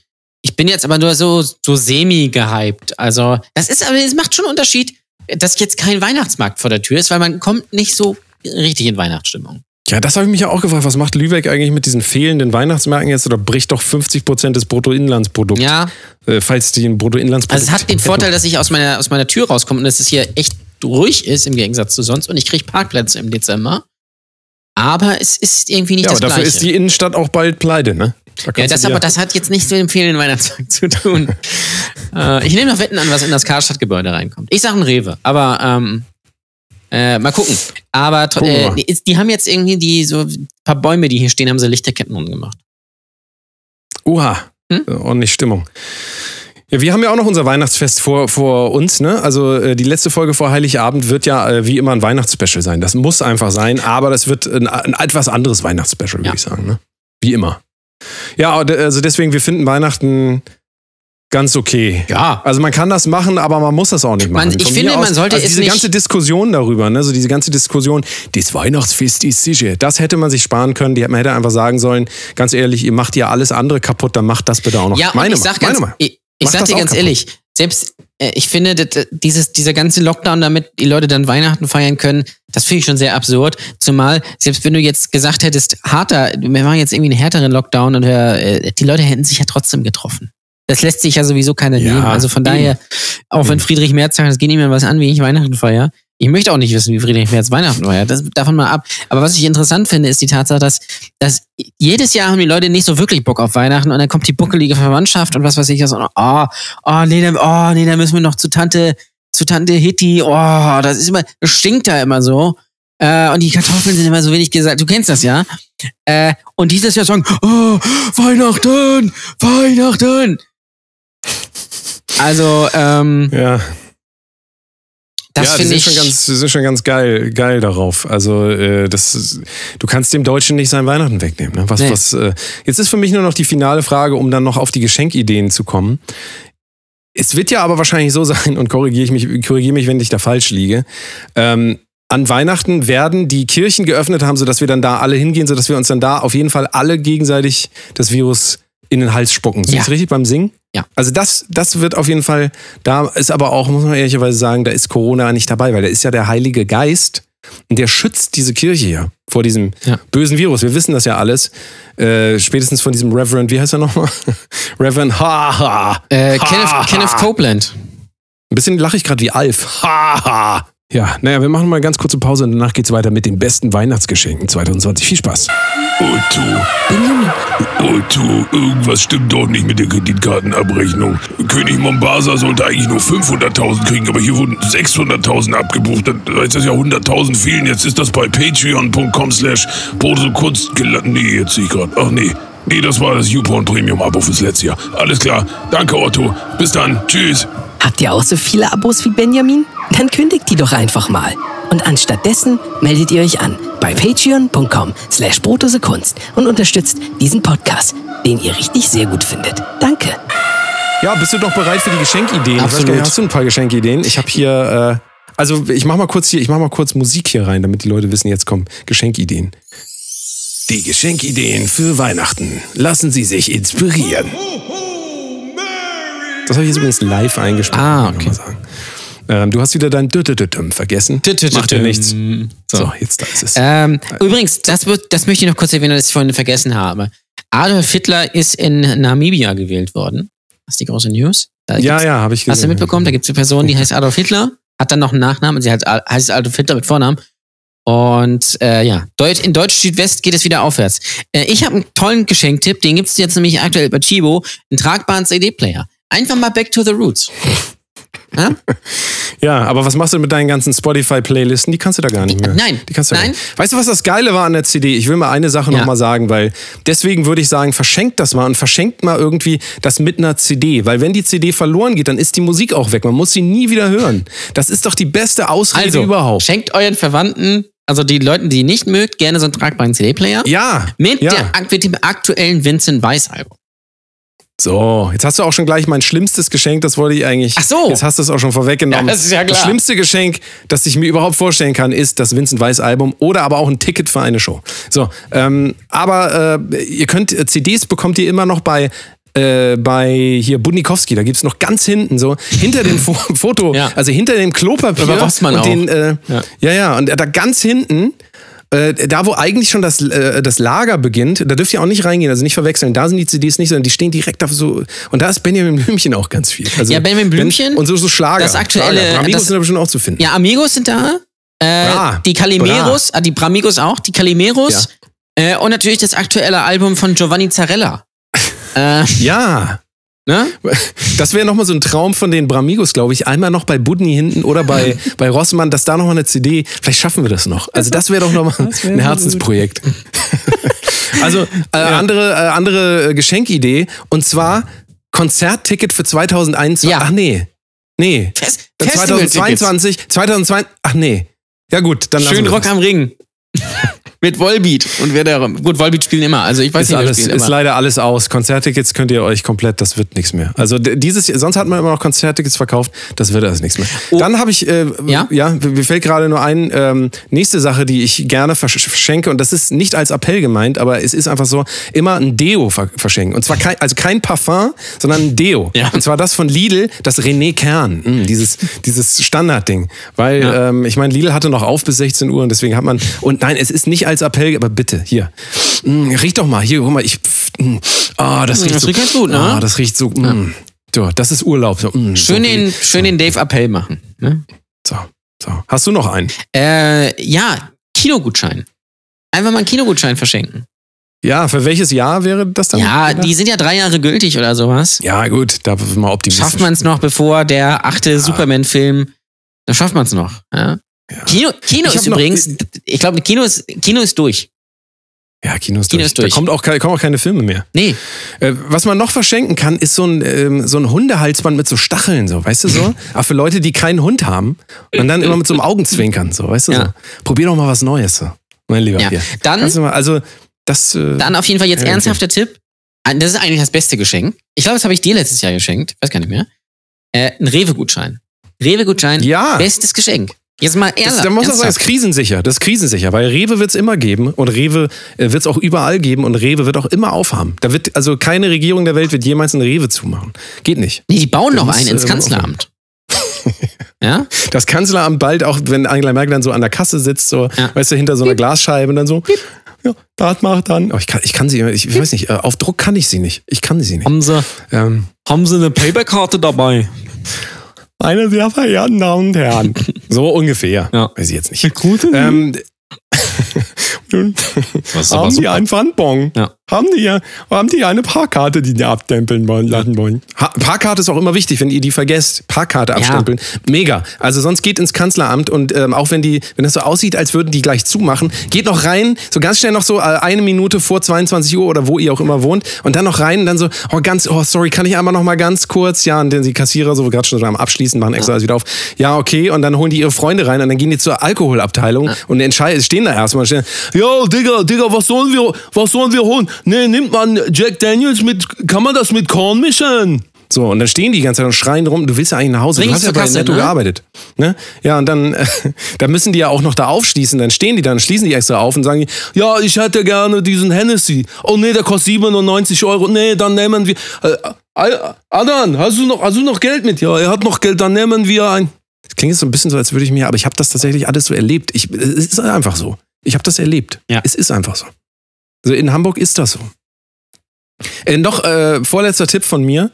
ich bin jetzt aber nur so, so semi gehypt. Also, das ist, aber es macht schon einen Unterschied, dass jetzt kein Weihnachtsmarkt vor der Tür ist, weil man kommt nicht so richtig in Weihnachtsstimmung. Ja, das habe ich mich ja auch gefragt. Was macht Lübeck eigentlich mit diesen fehlenden Weihnachtsmärkten jetzt? Oder bricht doch 50 Prozent des Bruttoinlandsprodukts? Ja, Äh, falls die ein Bruttoinlandsprodukt. also es hat den Vorteil, dass ich aus meiner, aus meiner Tür rauskomme und dass es hier echt ruhig ist im Gegensatz zu sonst und ich kriege Parkplätze im Dezember. Aber es ist irgendwie nicht Ja, aber das dafür Gleiche. ist die Innenstadt auch bald pleite, ne? Da Ja, das, aber das hat jetzt nichts mit dem fehlenden Weihnachtsmarkt zu tun. äh, ich nehme noch Wetten an, was in das Karstadtgebäude reinkommt. Ich sage ein Rewe, aber ähm, äh, mal gucken. Aber äh, die, die haben jetzt irgendwie die so ein paar Bäume, die hier stehen, haben sie Lichterketten rumgemacht. Oha, Hm? ordentlich Stimmung. Ja, wir haben ja auch noch unser Weihnachtsfest vor, vor uns, ne? Also äh, die letzte Folge vor Heiligabend wird ja äh, wie immer ein Weihnachtsspecial sein. Das muss einfach sein, aber das wird ein, ein etwas anderes Weihnachtsspecial, würde Ja. ich sagen, ne? Wie immer. Ja, also deswegen, wir finden Weihnachten ganz okay. Ja. Also man kann das machen, aber man muss das auch nicht Man- machen. ich Von finde, mir man sollte also es diese nicht- ganze Diskussion darüber, ne, so diese ganze Diskussion, das Weihnachtsfest ist sicher, das hätte man sich sparen können. Die, man hätte einfach sagen sollen, ganz ehrlich, ihr macht ja alles andere kaputt, dann macht das bitte auch noch. Ja, meine ich sag ganz, meine ich, ich sag dir ganz kaputt. ehrlich, selbst äh, ich finde, das, dieses, dieser ganze Lockdown, damit die Leute dann Weihnachten feiern können, das finde ich schon sehr absurd. Zumal, selbst wenn du jetzt gesagt hättest, harter, wir machen jetzt irgendwie einen härteren Lockdown und äh, die Leute hätten sich ja trotzdem getroffen. Das lässt sich ja sowieso keiner Ja, nehmen. Also von daher, auch wenn Friedrich Merz sagt, es geht niemand was an, wie ich Weihnachten feiere. Ich möchte auch nicht wissen, wie Friedrich Merz Weihnachten feiert. Das davon mal ab. Aber was ich interessant finde, ist die Tatsache, dass, dass jedes Jahr haben die Leute nicht so wirklich Bock auf Weihnachten und dann kommt die buckelige Verwandtschaft und was weiß ich. Und, oh, oh, nee, da, oh, nee, da müssen wir noch zu Tante, zu Tante Hitti. Oh, das ist immer, das stinkt da immer so. Äh, und die Kartoffeln sind immer so wenig gesagt. Du kennst das ja. Äh, und dieses Jahr sagen, oh, Weihnachten, Weihnachten. Also, ähm, Ja. das ja, finde ich. schon ganz, die sind schon ganz geil, geil darauf. Also äh, das, ist- du kannst dem Deutschen nicht sein Weihnachten wegnehmen. Ne? Was, Nee. was, äh, jetzt ist für mich nur noch die finale Frage, um dann noch auf die Geschenkideen zu kommen. Es wird ja aber wahrscheinlich so sein, und korrigiere ich mich, korrigiere mich, wenn ich da falsch liege. Ähm, an Weihnachten werden die Kirchen geöffnet haben, sodass wir dann da alle hingehen, sodass wir uns dann da auf jeden Fall alle gegenseitig das Virus in den Hals spucken. Ist Ja. das richtig beim Singen? Ja. Also das, das wird auf jeden Fall, da ist aber auch, muss man ehrlicherweise sagen, da ist Corona nicht dabei, weil da ist ja der Heilige Geist und der schützt diese Kirche ja vor diesem Ja. bösen Virus. Wir wissen das ja alles. Äh, spätestens von diesem Reverend, wie heißt er nochmal? Reverend Ha Ha. Äh, Ha, Kenneth, ha. Kenneth Copeland. Ein bisschen lache ich gerade wie Alf. Ha Ha. Ja, naja, wir machen mal ganz kurze Pause und danach geht's weiter mit den besten Weihnachtsgeschenken 2020. Viel Spaß. Otto, Benjamin. Otto, irgendwas stimmt doch nicht mit der Kreditkartenabrechnung. König Mombasa sollte eigentlich nur 500.000 kriegen, aber hier wurden 600.000 abgebucht. Dann heißt das ja 100.000 fehlen. Jetzt ist das bei patreon.com slash Kunst gelandet. Nee, jetzt sehe ich gerade. Ach nee. Nee, das war das YouPorn Premium Abo fürs letzte Jahr. Alles klar. Danke, Otto. Bis dann. Tschüss. Habt ihr auch so viele Abos wie Benjamin? Dann kündigt die doch einfach mal. Und anstattdessen meldet ihr euch an bei patreon.com slash Kunst und unterstützt diesen Podcast, den ihr richtig sehr gut findet. Danke. Ja, bist du doch bereit für die Geschenkideen? Ich weiß Absolut. gar nicht, hast du ein paar Geschenkideen? Ich habe hier, äh, also ich mach mal kurz hier, ich mach mal kurz Musik hier rein, damit die Leute wissen, jetzt kommen Geschenkideen. Die Geschenkideen für Weihnachten. Lassen Sie sich inspirieren. Das habe ich jetzt übrigens live eingespielt. Ah, kann man okay. sagen. Ähm, du hast wieder dein Dü-Dü-Dü-Düm vergessen. Macht ja nichts. So, jetzt da ist es. Ähm, übrigens, das, wird, das möchte ich noch kurz erwähnen, dass ich vorhin vergessen habe. Adolf Hitler ist in Namibia gewählt worden. Das ist die große News. Da ja, ja, habe ich gesehen. Hast du mitbekommen? Da gibt es eine Person, die heißt Adolf Hitler, hat dann noch einen Nachnamen, sie heißt, heißt Adolf Hitler mit Vornamen. Und äh, ja, Deut in Deutsch Südwest geht es wieder aufwärts. Äh, ich habe einen tollen Geschenktipp, den gibt es jetzt nämlich aktuell bei Chibo, einen tragbaren CD-Player. Einfach mal back to the roots. Ja? Ja, aber was machst du mit deinen ganzen Spotify-Playlisten? Die kannst du da gar nicht mehr. Nein, Die kannst du nein. Nicht. Weißt du, was das Geile war an der CD? Ich will mal eine Sache Ja. noch mal sagen, weil deswegen würde ich sagen, verschenkt das mal und verschenkt mal irgendwie das mit einer CD. Weil wenn die CD verloren geht, dann ist die Musik auch weg. Man muss sie nie wieder hören. Das ist doch die beste Ausrede Also, überhaupt. schenkt euren Verwandten, also die Leuten, die ihr nicht mögt, gerne so einen tragbaren CD-Player. Ja. Mit, ja. der, mit dem aktuellen Vincent Weiss-Album. So, jetzt hast du auch schon gleich mein schlimmstes Geschenk, das wollte ich eigentlich. Ach so. Jetzt hast du es auch schon vorweggenommen. Ja, das ist ja klar. Das schlimmste Geschenk, das ich mir überhaupt vorstellen kann, ist das Vincent Weiss Album oder aber auch ein Ticket für eine Show. So, ähm, aber äh, ihr könnt, äh, CDs bekommt ihr immer noch bei äh, bei hier Budnikowski, da gibt's noch ganz hinten so, hinter dem Fo Foto, Ja. also hinter dem Klopapier Bei Rossmann und auch. den, äh, Ja. ja, ja, und da ganz hinten äh, da, wo eigentlich schon das, äh, das Lager beginnt, da dürft ihr auch nicht reingehen, also nicht verwechseln. Da sind die CDs nicht, sondern die stehen direkt auf so. Und da ist Benjamin Blümchen auch ganz viel. Also, Ja, Benjamin Blümchen, Ben- Und so, so Schlager. das aktuelle- Schlager. Bramigos das- sind da bestimmt auch zu finden. Ja, Amigos sind da. Äh, Bra. die Calimeros, ah, die Bramigos auch, die Calimeros. Äh, und natürlich das aktuelle Album von Giovanni Zarella. äh, Ja. Ne? Das wäre nochmal so ein Traum von den Bramigos, glaube ich. Einmal noch bei Budni hinten oder bei, bei Rossmann, dass da nochmal eine CD. Vielleicht schaffen wir das noch. Also, das wäre doch nochmal ein Herzensprojekt. also, äh, andere, äh, andere Geschenkidee. Und zwar Konzertticket für 2021. Ja. Ach nee. Nee. Fest, Dann Festivaltickets. 2022, 2022, ach nee. Ja gut, dann Schön Rock am Ring. Mit Volbeat. Und wer da. Gut, Volbeat spielen immer. Also ich weiß Ist, nicht, alles, ist immer. leider alles aus. Konzerttickets könnt ihr euch komplett, das wird nichts mehr. Also dieses, sonst hat man immer noch Konzerttickets verkauft, das wird alles nichts mehr. Dann habe ich, äh, ja? Ja? mir fällt gerade nur ein, ähm, nächste Sache, die ich gerne versch- verschenke und das ist nicht als Appell gemeint, aber es ist einfach so, immer ein Deo ver verschenken. Und zwar kein, also kein Parfum, sondern ein Deo. Ja. Und zwar das von Lidl, das René Kern, mm, dieses, dieses Standardding. Weil, Ja. ähm, ich meine, Lidl hatte noch auf bis 16 Uhr und deswegen hat man, und nein, es ist nicht als Appell, aber bitte, hier, Mm, riech doch mal, hier, guck mal, ich, mm, Ah, das riecht das so. riecht ganz gut, ne? Ah, das riecht so. Mm. So, das ist Urlaub. So, mm, Schön so, den, schön den Dave Appell machen. Ne? So, so. Hast du noch einen? Äh, ja, Kinogutschein. Einfach mal einen Kinogutschein verschenken. Ja, für welches Jahr wäre das dann? Ja, gedacht? die sind ja drei Jahre gültig oder sowas. Ja, gut, da mal optimistisch. Schafft man es noch, bevor der achte Superman-Film, dann schafft man es noch. Ja? Kino, Kino ist hab noch- übrigens, ich glaube, Kino ist, Kino ist durch. Ja, Kino ist Kino durch. ist durch. Da kommt auch, kommen auch keine Filme mehr. Nee, Äh, was man noch verschenken kann, ist so ein, ähm, so ein Hundehalsband mit so Stacheln, so, weißt du so? Aber für Leute, die keinen Hund haben und dann immer mit so einem Augenzwinkern, so, weißt du Ja. so? Probier doch mal was Neues, so. Mein Lieber. Ja. Dann- mal, also, das. Äh, dann auf jeden Fall jetzt Ja, okay. ernsthafter Tipp. Ah, Das ist eigentlich das beste Geschenk. Ich glaube, das habe ich dir letztes Jahr geschenkt. Weiß gar nicht mehr. Äh, ein Rewe-Gutschein. Rewe-Gutschein, Ja. bestes Geschenk. Jetzt mal das, ehrlich. da muss man sagen, das ist krisensicher. Das ist krisensicher, weil Rewe wird es immer geben und Rewe äh, wird es auch überall geben und Rewe wird auch immer aufhaben. Da wird, also keine Regierung der Welt wird jemals einen Rewe zumachen. Geht nicht. Nee, die bauen Da noch einen äh, ins Kanzleramt. ja? Das Kanzleramt bald auch, wenn Angela Merkel dann so an der Kasse sitzt, so, Ja. weißt du, hinter so einer Glasscheibe und dann so, ja, das macht dann. Oh, ich, kann, ich kann sie, ich, ich weiß nicht, äh, auf Druck kann ich sie nicht. Ich kann sie nicht. Haben sie, Ähm, haben sie eine Payback-Karte dabei? Meine sehr verehrten Damen und Herren. so ungefähr. Ja. Weiß ich jetzt nicht. Gut. Ähm, ist haben die einen Pfandbon? Ja. Haben die ja, haben die eine Parkkarte, die die abstempeln wollen, lassen wollen? Ha Parkkarte ist auch immer wichtig, wenn ihr die vergesst. Parkkarte abstempeln. Mega. Also sonst geht ins Kanzleramt und ähm, auch wenn die, wenn das so aussieht, als würden die gleich zumachen, geht noch rein, so ganz schnell noch so äh, eine Minute vor 22 Uhr oder wo ihr auch immer wohnt und dann noch rein und dann so, oh ganz, oh sorry, kann ich einmal noch mal ganz kurz, ja, und dann die Kassierer so gerade schon so am Abschließen, machen extra alles wieder auf. Ja, okay, und dann holen die ihre Freunde rein und dann gehen die zur Alkoholabteilung und entscheiden, stehen da erstmal und stehen, ja, Digga, Digga, was sollen wir, was sollen wir holen? Nee, nimmt man Jack Daniels mit, kann man das mit Korn mischen? So, und dann stehen die die ganze Zeit und schreien rum, du willst ja eigentlich nach Hause, Bring du hast ja bei Kasse, Netto ne? gearbeitet. Ne? Ja, und dann, äh, da müssen die ja auch noch da aufschließen, dann stehen die dann, schließen die extra auf und sagen, die, ja, ich hätte gerne diesen Hennessy. Oh nee, der kostet 97 Euro. Nee, dann nehmen wir, äh, Adan, hast du noch, hast du noch Geld mit? Ja, er hat noch Geld, dann nehmen wir ein. Das klingt jetzt so ein bisschen so, als würde ich mir, aber ich habe das tatsächlich alles so erlebt. Ich, es ist einfach so. Ich habe das erlebt. Ja. Es ist einfach so. Also in Hamburg ist das so. Äh, noch äh, vorletzter Tipp von mir.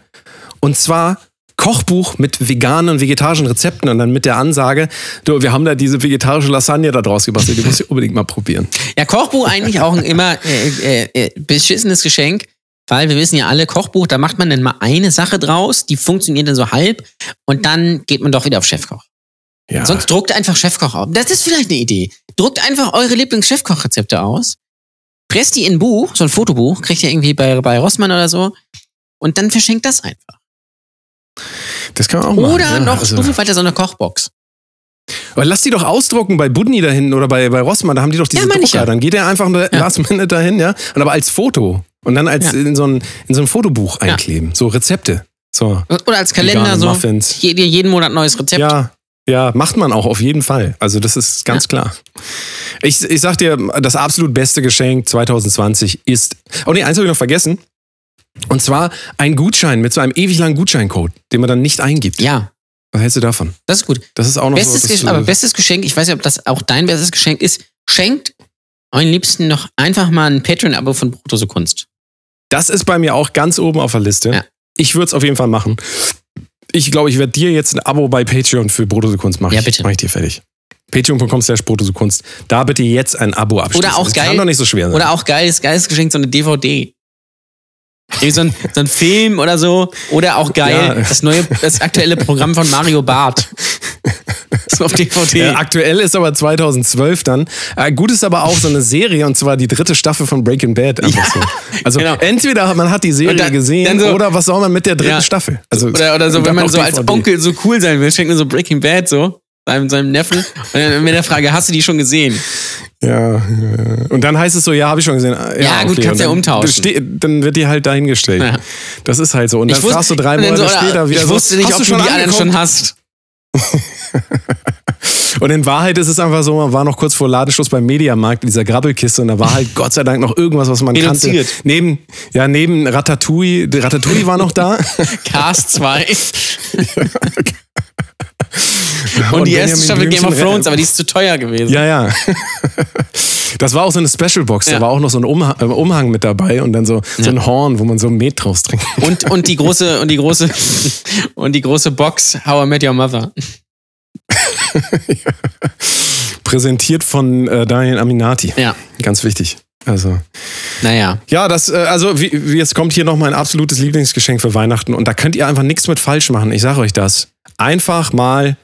Und zwar Kochbuch mit veganen und vegetarischen Rezepten und dann mit der Ansage, du, wir haben da diese vegetarische Lasagne da draus gebastelt, die musst du unbedingt mal probieren. Ja, Kochbuch eigentlich auch ein immer äh, äh, äh, beschissenes Geschenk, weil wir wissen ja alle, Kochbuch, da macht man dann mal eine Sache draus, die funktioniert dann so halb und dann geht man doch wieder auf Chefkoch. Ja. Sonst druckt einfach Chefkoch auf. Das ist vielleicht eine Idee. Druckt einfach eure Lieblings-Chefkoch-Rezepte aus, presst die in ein Buch, so ein Fotobuch, kriegt ihr irgendwie bei, bei Rossmann oder so und dann verschenkt das einfach. das kann man auch machen. Oder ja, noch also. Stufe weiter so eine Kochbox. Aber lass die doch ausdrucken bei Budni da hinten oder bei, bei Rossmann, da haben die doch diese Ja, Drucker. ja. Dann geht er einfach ja. last minute dahin, ja. Und aber als Foto. Und dann als Ja. in, so ein, in so ein Fotobuch einkleben. So Rezepte. So. Oder als Kalender Vegane so. Muffins. Jeden Monat neues Rezept. Ja, ja, macht man auch auf jeden Fall. Also das ist ganz klar. Ich, ich sag dir, das absolut beste Geschenk 2020 ist. Oh nee, eins habe ich noch vergessen. Und zwar ein Gutschein mit so einem ewig langen Gutscheincode, den man dann nicht eingibt. ja, Was hältst du davon? das ist gut. Das ist auch noch Bestes, so. Gesch- Das, aber bestes Geschenk, ich weiß nicht, ob das auch dein bestes Geschenk ist, schenkt euren Liebsten noch einfach mal ein Patreon-Abo von Brotose Kunst. das ist bei mir auch ganz oben auf der Liste. Ja. Ich würde es auf jeden Fall machen. Ich glaube, ich werde dir jetzt ein Abo bei Patreon für Brotose Kunst machen. Ja, bitte. Mach ich dir fertig. Patreon.com slash Kunst. Da bitte jetzt ein Abo abschließen. Oder auch das geil- Kann doch nicht so schwer sein. Oder auch geiles, geiles Geschenk, so eine DVD. So ein, so ein Film oder so. Oder auch geil, Ja. das neue, das aktuelle Programm von Mario Barth. So auf DVD. Äh, aktuell ist aber 2012 dann. Äh, gut ist aber auch so eine Serie und zwar die dritte Staffel von Breaking Bad. Einfach so. Also genau. entweder man hat die Serie dann- gesehen dann so- oder was soll man mit der dritten Ja. Staffel? Also, Oder, oder so, wenn man so als DVD. Onkel so cool sein will, schenkt man so Breaking Bad so. Seinem, seinem Neffen. Und dann mit der Frage, hast du die schon gesehen? Ja, ja. und dann heißt es so, ja, habe ich schon gesehen. Ah, Ja, gut, kannst ja umtauschen. Dann wird die halt dahingestellt. Ja. Das ist halt so. Und dann wusste- fragst du drei Monate so, später wieder Ich so, wusste nicht, hast ob du du die anderen schon hast. Und in Wahrheit ist es einfach so, man war noch kurz vor Ladenschluss beim Mediamarkt in dieser Grabbelkiste und da war halt Gott sei Dank noch irgendwas, was man Reduziert. kannte. Neben, ja, neben Ratatouille, Ratatouille war noch da. Cast 2. Und, die erste Staffel Game of Thrones, aber die ist zu teuer gewesen. Ja, ja. Das war auch so eine Special Box. Ja. Da war auch noch so ein Umhang, äh, Umhang mit dabei und dann so, so ein Horn, wo man so Met draus trinkt. Und, und die große, und die große, und die große Box How I Met Your Mother. Präsentiert von äh, Daniel Aminati. Ja. Ganz wichtig. Also. Naja. Ja, das, äh, also wie, wie jetzt kommt hier noch mein absolutes Lieblingsgeschenk für Weihnachten und da könnt ihr einfach nichts mit falsch machen. Ich sage euch das. Einfach mal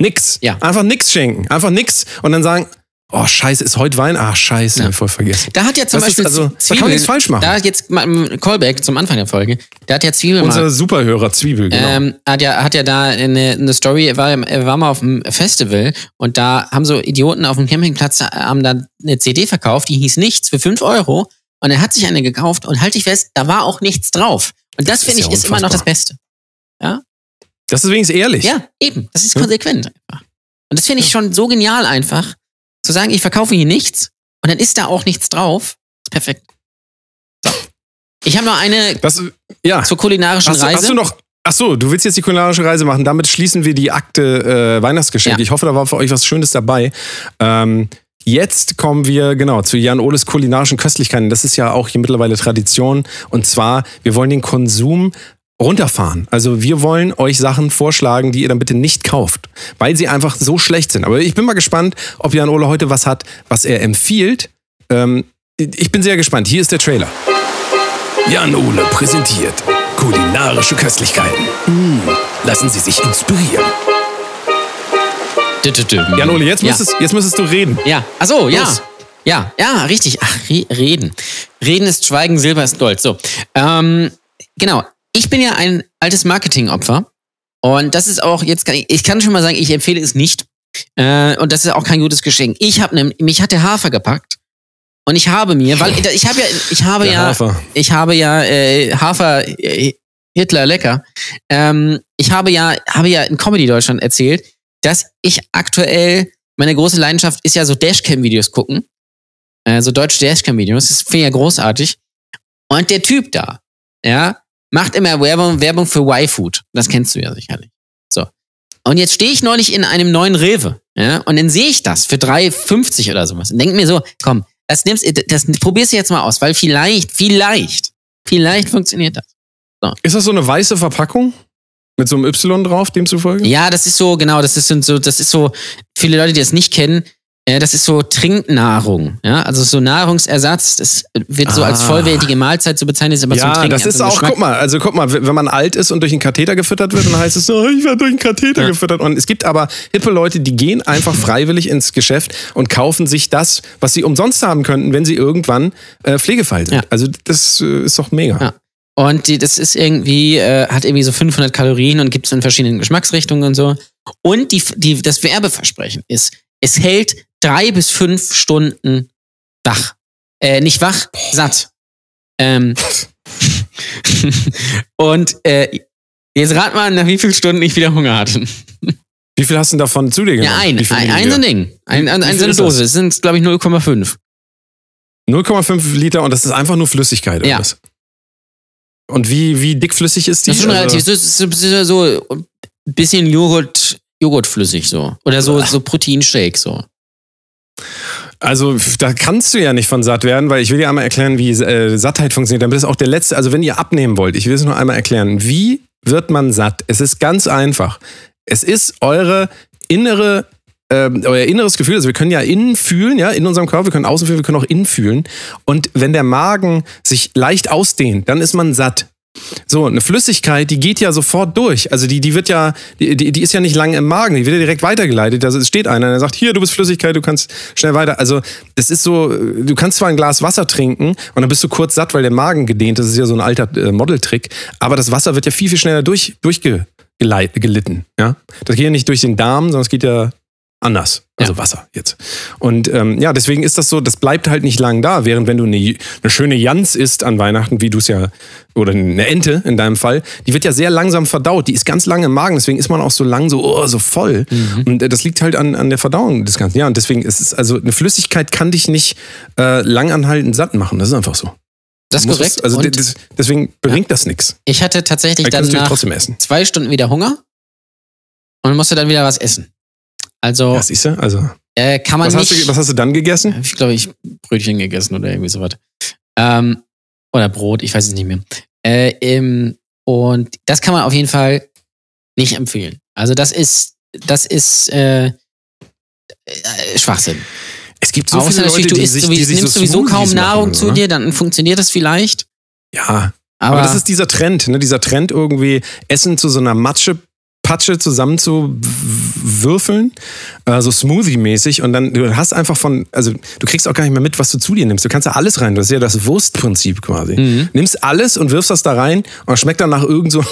nix. Ja. Einfach nix schenken. Einfach nix und dann sagen, oh scheiße, ist heute Wein? Ach scheiße, Ja. voll vergessen. Da hat ja zum Das ist Beispiel also- Zwie- da kann man nichts falsch machen. Da hat jetzt mal ein Callback zum Anfang der Folge. Da hat ja Zwiebel Unser Superhörer Zwiebel, genau. ähm, hat ja, hat ja da eine, eine Story, er war, er war mal auf einem Festival und da haben so Idioten auf dem Campingplatz äh, haben da eine CD verkauft, die hieß nichts für 5 Euro und er hat sich eine gekauft und halte ich fest, da war auch nichts drauf. Und das, Das finde ist ich ja ist immer noch das. Beste. das ist wenigstens ehrlich. Ja, eben. Das ist Ja. konsequent einfach. Und das finde ich schon so genial einfach, zu sagen, ich verkaufe hier nichts und dann ist da auch nichts drauf. Ist perfekt. So. Ich habe noch eine Das, ja. zur kulinarischen Hast, Reise. hast du noch. Ach so, du willst jetzt die kulinarische Reise machen. Damit schließen wir die Akte äh, Weihnachtsgeschenke. Ja. Ich hoffe, da war für euch was Schönes dabei. Ähm, jetzt kommen wir genau zu Jan Oles kulinarischen Köstlichkeiten. Das ist ja auch hier mittlerweile Tradition. Und zwar, wir wollen den Konsum runterfahren. Also wir wollen euch Sachen vorschlagen, die ihr dann bitte nicht kauft, weil sie einfach so schlecht sind. Aber ich bin mal gespannt, ob Jan Ole heute was hat, was er empfiehlt. Ähm, ich bin sehr gespannt. Hier ist der Trailer. Jan Ole präsentiert kulinarische Köstlichkeiten. Mm, lassen Sie sich inspirieren. Jan Ole, jetzt ja. müsstest, jetzt müsstest du reden. Ja, ach so, ja. Ja, ja, richtig. Ach, re reden. Reden ist Schweigen, Silber ist Gold. So, ähm, genau. Ich bin ja ein altes Marketingopfer. Und das ist auch, jetzt kann ich, ich kann schon mal sagen, ich empfehle es nicht. Äh, und das ist auch kein gutes Geschenk. Ich habe nämlich, mich hat der Hafer gepackt. Und ich habe mir, weil ich habe ja, ich habe Der ja, Hafer. ich habe ja äh, Hafer äh, Hitler lecker. Ähm, ich habe ja, habe ja in Comedy Deutschland erzählt, dass ich aktuell meine große Leidenschaft ist ja so Dashcam-Videos gucken, äh, so deutsche Dashcam-Videos. Das finde ich ja großartig. Und der Typ da, ja, macht immer Werbung, Werbung für Y-Food. Das kennst du ja sicherlich. So. Und jetzt stehe ich neulich in einem neuen Rewe, ja, und dann sehe ich das für 3,50 oder sowas. Und denke mir so, komm, das nimmst, das probierst du jetzt mal aus, weil vielleicht, vielleicht, vielleicht funktioniert das. Ist das so eine weiße Verpackung? Mit so einem Y drauf, demzufolge? Ja, das ist so, genau, das ist so, das ist so, viele Leute, die das nicht kennen, äh, das ist so Trinknahrung, ja, also so Nahrungsersatz, das wird so als Ah. vollwertige Mahlzeit so bezeichnet, ist aber zum Ja, Trinken. das ist auch, Geschmack. guck mal, also guck mal, wenn man alt ist und durch einen Katheter gefüttert wird, dann heißt es so, ich werde durch einen Katheter Ja. gefüttert. Und es gibt aber hippe Leute, die gehen einfach freiwillig ins Geschäft und kaufen sich das, was sie umsonst haben könnten, wenn sie irgendwann äh, Pflegefall sind. Ja. Also das äh, ist doch mega. Ja. Und die, das ist irgendwie, äh, hat irgendwie so 500 Kalorien und gibt es in verschiedenen Geschmacksrichtungen und so. Und die, die, das Werbeversprechen ist, es hält drei bis fünf Stunden wach. Äh, nicht wach, satt. Ähm, und äh, jetzt rat mal, nach wie vielen Stunden ich wieder Hunger hatte. Wie viel hast du denn davon zu dir genommen? Ja, ein, ein, ein so ein? Ding. Ein, ein, ein so eine das? Dose. Es sind, glaube ich, 0,5. 0,5 Liter und das ist einfach nur Flüssigkeit. oder Ja. was? Und wie, wie dickflüssig ist die? Das ist schon Also- relativ, das ist so, das ist so ein bisschen Joghurt, Joghurtflüssig so. Oder so, so Proteinshake so. Also da kannst du ja nicht von satt werden, weil ich will dir einmal erklären, wie äh, Sattheit funktioniert. Damit ist auch der letzte, also wenn ihr abnehmen wollt, ich will es nur einmal erklären, wie wird man satt? Es ist ganz einfach. Es ist eure innere, ähm, euer inneres Gefühl, also wir können ja innen fühlen, ja, in unserem Körper, wir können außen fühlen, wir können auch innen fühlen. Und wenn der Magen sich leicht ausdehnt, dann ist man satt. So, eine Flüssigkeit, die geht ja sofort durch. Also die, die wird ja, die, die ist ja nicht lange im Magen, die wird ja direkt weitergeleitet. Also es steht einer, der sagt, hier, du bist Flüssigkeit, du kannst schnell weiter. Also das ist so, du kannst zwar ein Glas Wasser trinken und dann bist du kurz satt, weil der Magen gedehnt ist. Das ist ja so ein alter äh, Modeltrick. Aber das Wasser wird ja viel, viel schneller durch, durchgelitten. Ja? Das geht ja nicht durch den Darm, sondern es geht ja anders. Also Wasser jetzt. Und ähm, ja, deswegen ist das so, das bleibt halt nicht lang da, während wenn du eine, eine schöne Jans isst an Weihnachten, wie du es ja, oder eine Ente in deinem Fall, die wird ja sehr langsam verdaut, die ist ganz lange im Magen, deswegen ist man auch so lang so, oh, so voll. Und äh, das liegt halt an, an der Verdauung des Ganzen. Ja, und deswegen ist es, also eine Flüssigkeit kann dich nicht äh, langanhaltend satt machen, das ist einfach so. Das ist korrekt. Es, also des, deswegen bringt das nichts. ich hatte tatsächlich dann ja nach zwei Stunden wieder Hunger und musste dann wieder was essen. Also, Ja, siehst du, also Äh, kann man Was nicht. hast, du, was hast du dann gegessen? ich glaube, ich Brötchen gegessen oder irgendwie sowas. Ähm, oder Brot, ich weiß es nicht mehr. Äh, ähm, und das kann man auf jeden Fall nicht empfehlen. Also das ist, das ist äh, äh, Schwachsinn. Es gibt so Außer viele Leute, du die isst sich, die sich nimmst so sowieso kaum Nahrung machen, zu oder? dir, dann funktioniert das vielleicht. Ja, Aber, aber, das ist dieser Trend, ne? dieser Trend irgendwie Essen zu so einer Matsche Patsche zusammenzuwürfeln, äh, so Smoothie-mäßig und dann du hast einfach von, also du kriegst auch gar nicht mehr mit, was du zu dir nimmst. Du kannst da alles rein. Das ist ja das Wurstprinzip quasi. Mhm. Nimmst alles und wirfst das da rein und schmeckt dann nach irgend so,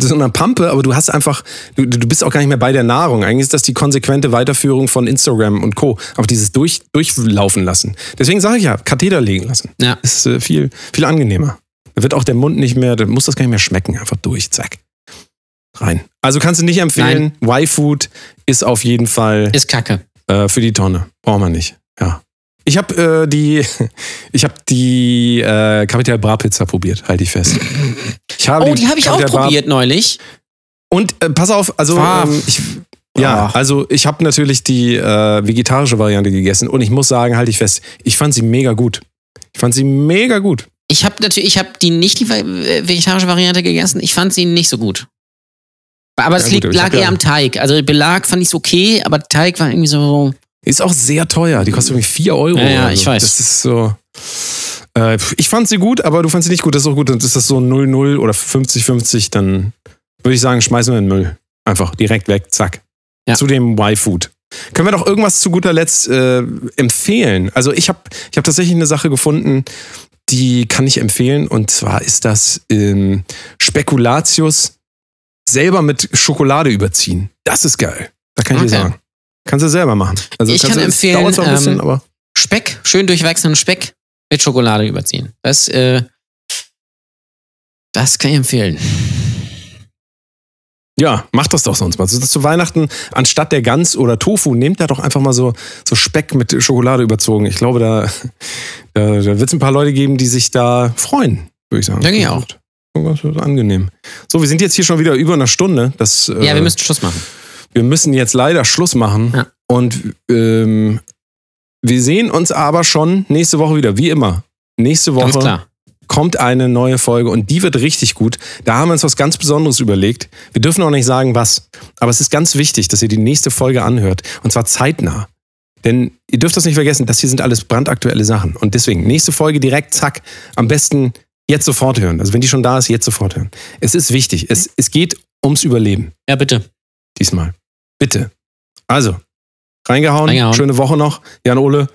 so einer Pampe, aber du hast einfach, du, du bist auch gar nicht mehr bei der Nahrung. Eigentlich ist das die konsequente Weiterführung von Instagram und Co. Auf dieses durch, durchlaufen lassen. Deswegen sage ich ja, Katheter legen lassen. Ja. Ist äh, viel, viel angenehmer. Da wird auch der Mund nicht mehr, da muss das gar nicht mehr schmecken. Einfach durch, zack. Rein. Also kannst du nicht empfehlen. Y-Food ist auf jeden Fall ist Kacke. äh, für die Tonne. Brauchen wir nicht. Ja. Ich habe äh, die, ich habe die äh, Capital Bra Pizza probiert, halte ich fest. Ich habe Oh, die habe ich auch Bra- probiert neulich. Und äh, pass auf, also ähm, ich, ja, Ah. also ich habe natürlich die äh, vegetarische Variante gegessen und ich muss sagen, halte ich fest, ich fand sie mega gut. Ich fand sie mega gut. Ich habe natürlich, ich habe die nicht die äh, vegetarische Variante gegessen. Ich fand sie nicht so gut. Aber das Ja, gut, liegt, ich lag hab ja- eher am Teig. Also Belag fand ich okay, aber Teig war irgendwie so. Ist auch sehr teuer. Die kostet irgendwie 4 Euro. Ja, ja, oder ich so. weiß. Das ist so. Äh, ich fand sie gut, aber du fandst sie nicht gut. Das ist auch gut. Dann ist das so 0-0 oder 50-50, dann würde ich sagen, schmeißen wir in den Müll. Einfach direkt weg, zack. Ja. Zu dem Y-Food. Können wir doch irgendwas zu guter Letzt äh, empfehlen? Also ich habe ich hab tatsächlich eine Sache gefunden, die kann ich empfehlen. Und zwar ist das ähm, Spekulatius selber mit Schokolade überziehen. Das ist geil. Da kann ich dir Okay. sagen. Kannst du selber machen. Also Ich kann du, empfehlen, ein bisschen, ähm, aber Speck, schön durchwachsenen Speck mit Schokolade überziehen. Das, äh, das kann ich empfehlen. ja, macht das doch sonst mal. Also zu Weihnachten, anstatt der Gans oder Tofu, nehmt da doch einfach mal so, so Speck mit Schokolade überzogen. Ich glaube, da, da, da wird es ein paar Leute geben, die sich da freuen, würde ich sagen. Denke ich auch. Das wird angenehm. So, wir sind jetzt hier schon wieder über eine Stunde. Das, Ja, äh, wir müssen Schluss machen. wir müssen jetzt leider Schluss machen. Ja. Und ähm, wir sehen uns aber schon nächste Woche wieder, wie immer. Nächste Ganz Woche klar. kommt eine neue Folge und die wird richtig gut. Da haben wir uns was ganz Besonderes überlegt. Wir dürfen auch nicht sagen, was. Aber es ist ganz wichtig, dass ihr die nächste Folge anhört. Und zwar zeitnah. Denn ihr dürft das nicht vergessen, das hier sind alles brandaktuelle Sachen. Und deswegen, nächste Folge direkt, zack, am besten jetzt sofort hören. Also wenn die schon da ist, jetzt sofort hören. Es ist wichtig. Es, es geht ums Überleben Ja, bitte. diesmal. Bitte. Also, reingehauen. Reingehauen. Schöne Woche noch. Jan Ole.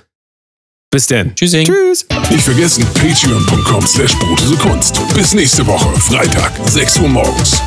Bis denn. Tschüssing. Tschüss. Nicht vergessen, patreon.com slash Kunst. Bis nächste Woche, Freitag, 6 Uhr morgens.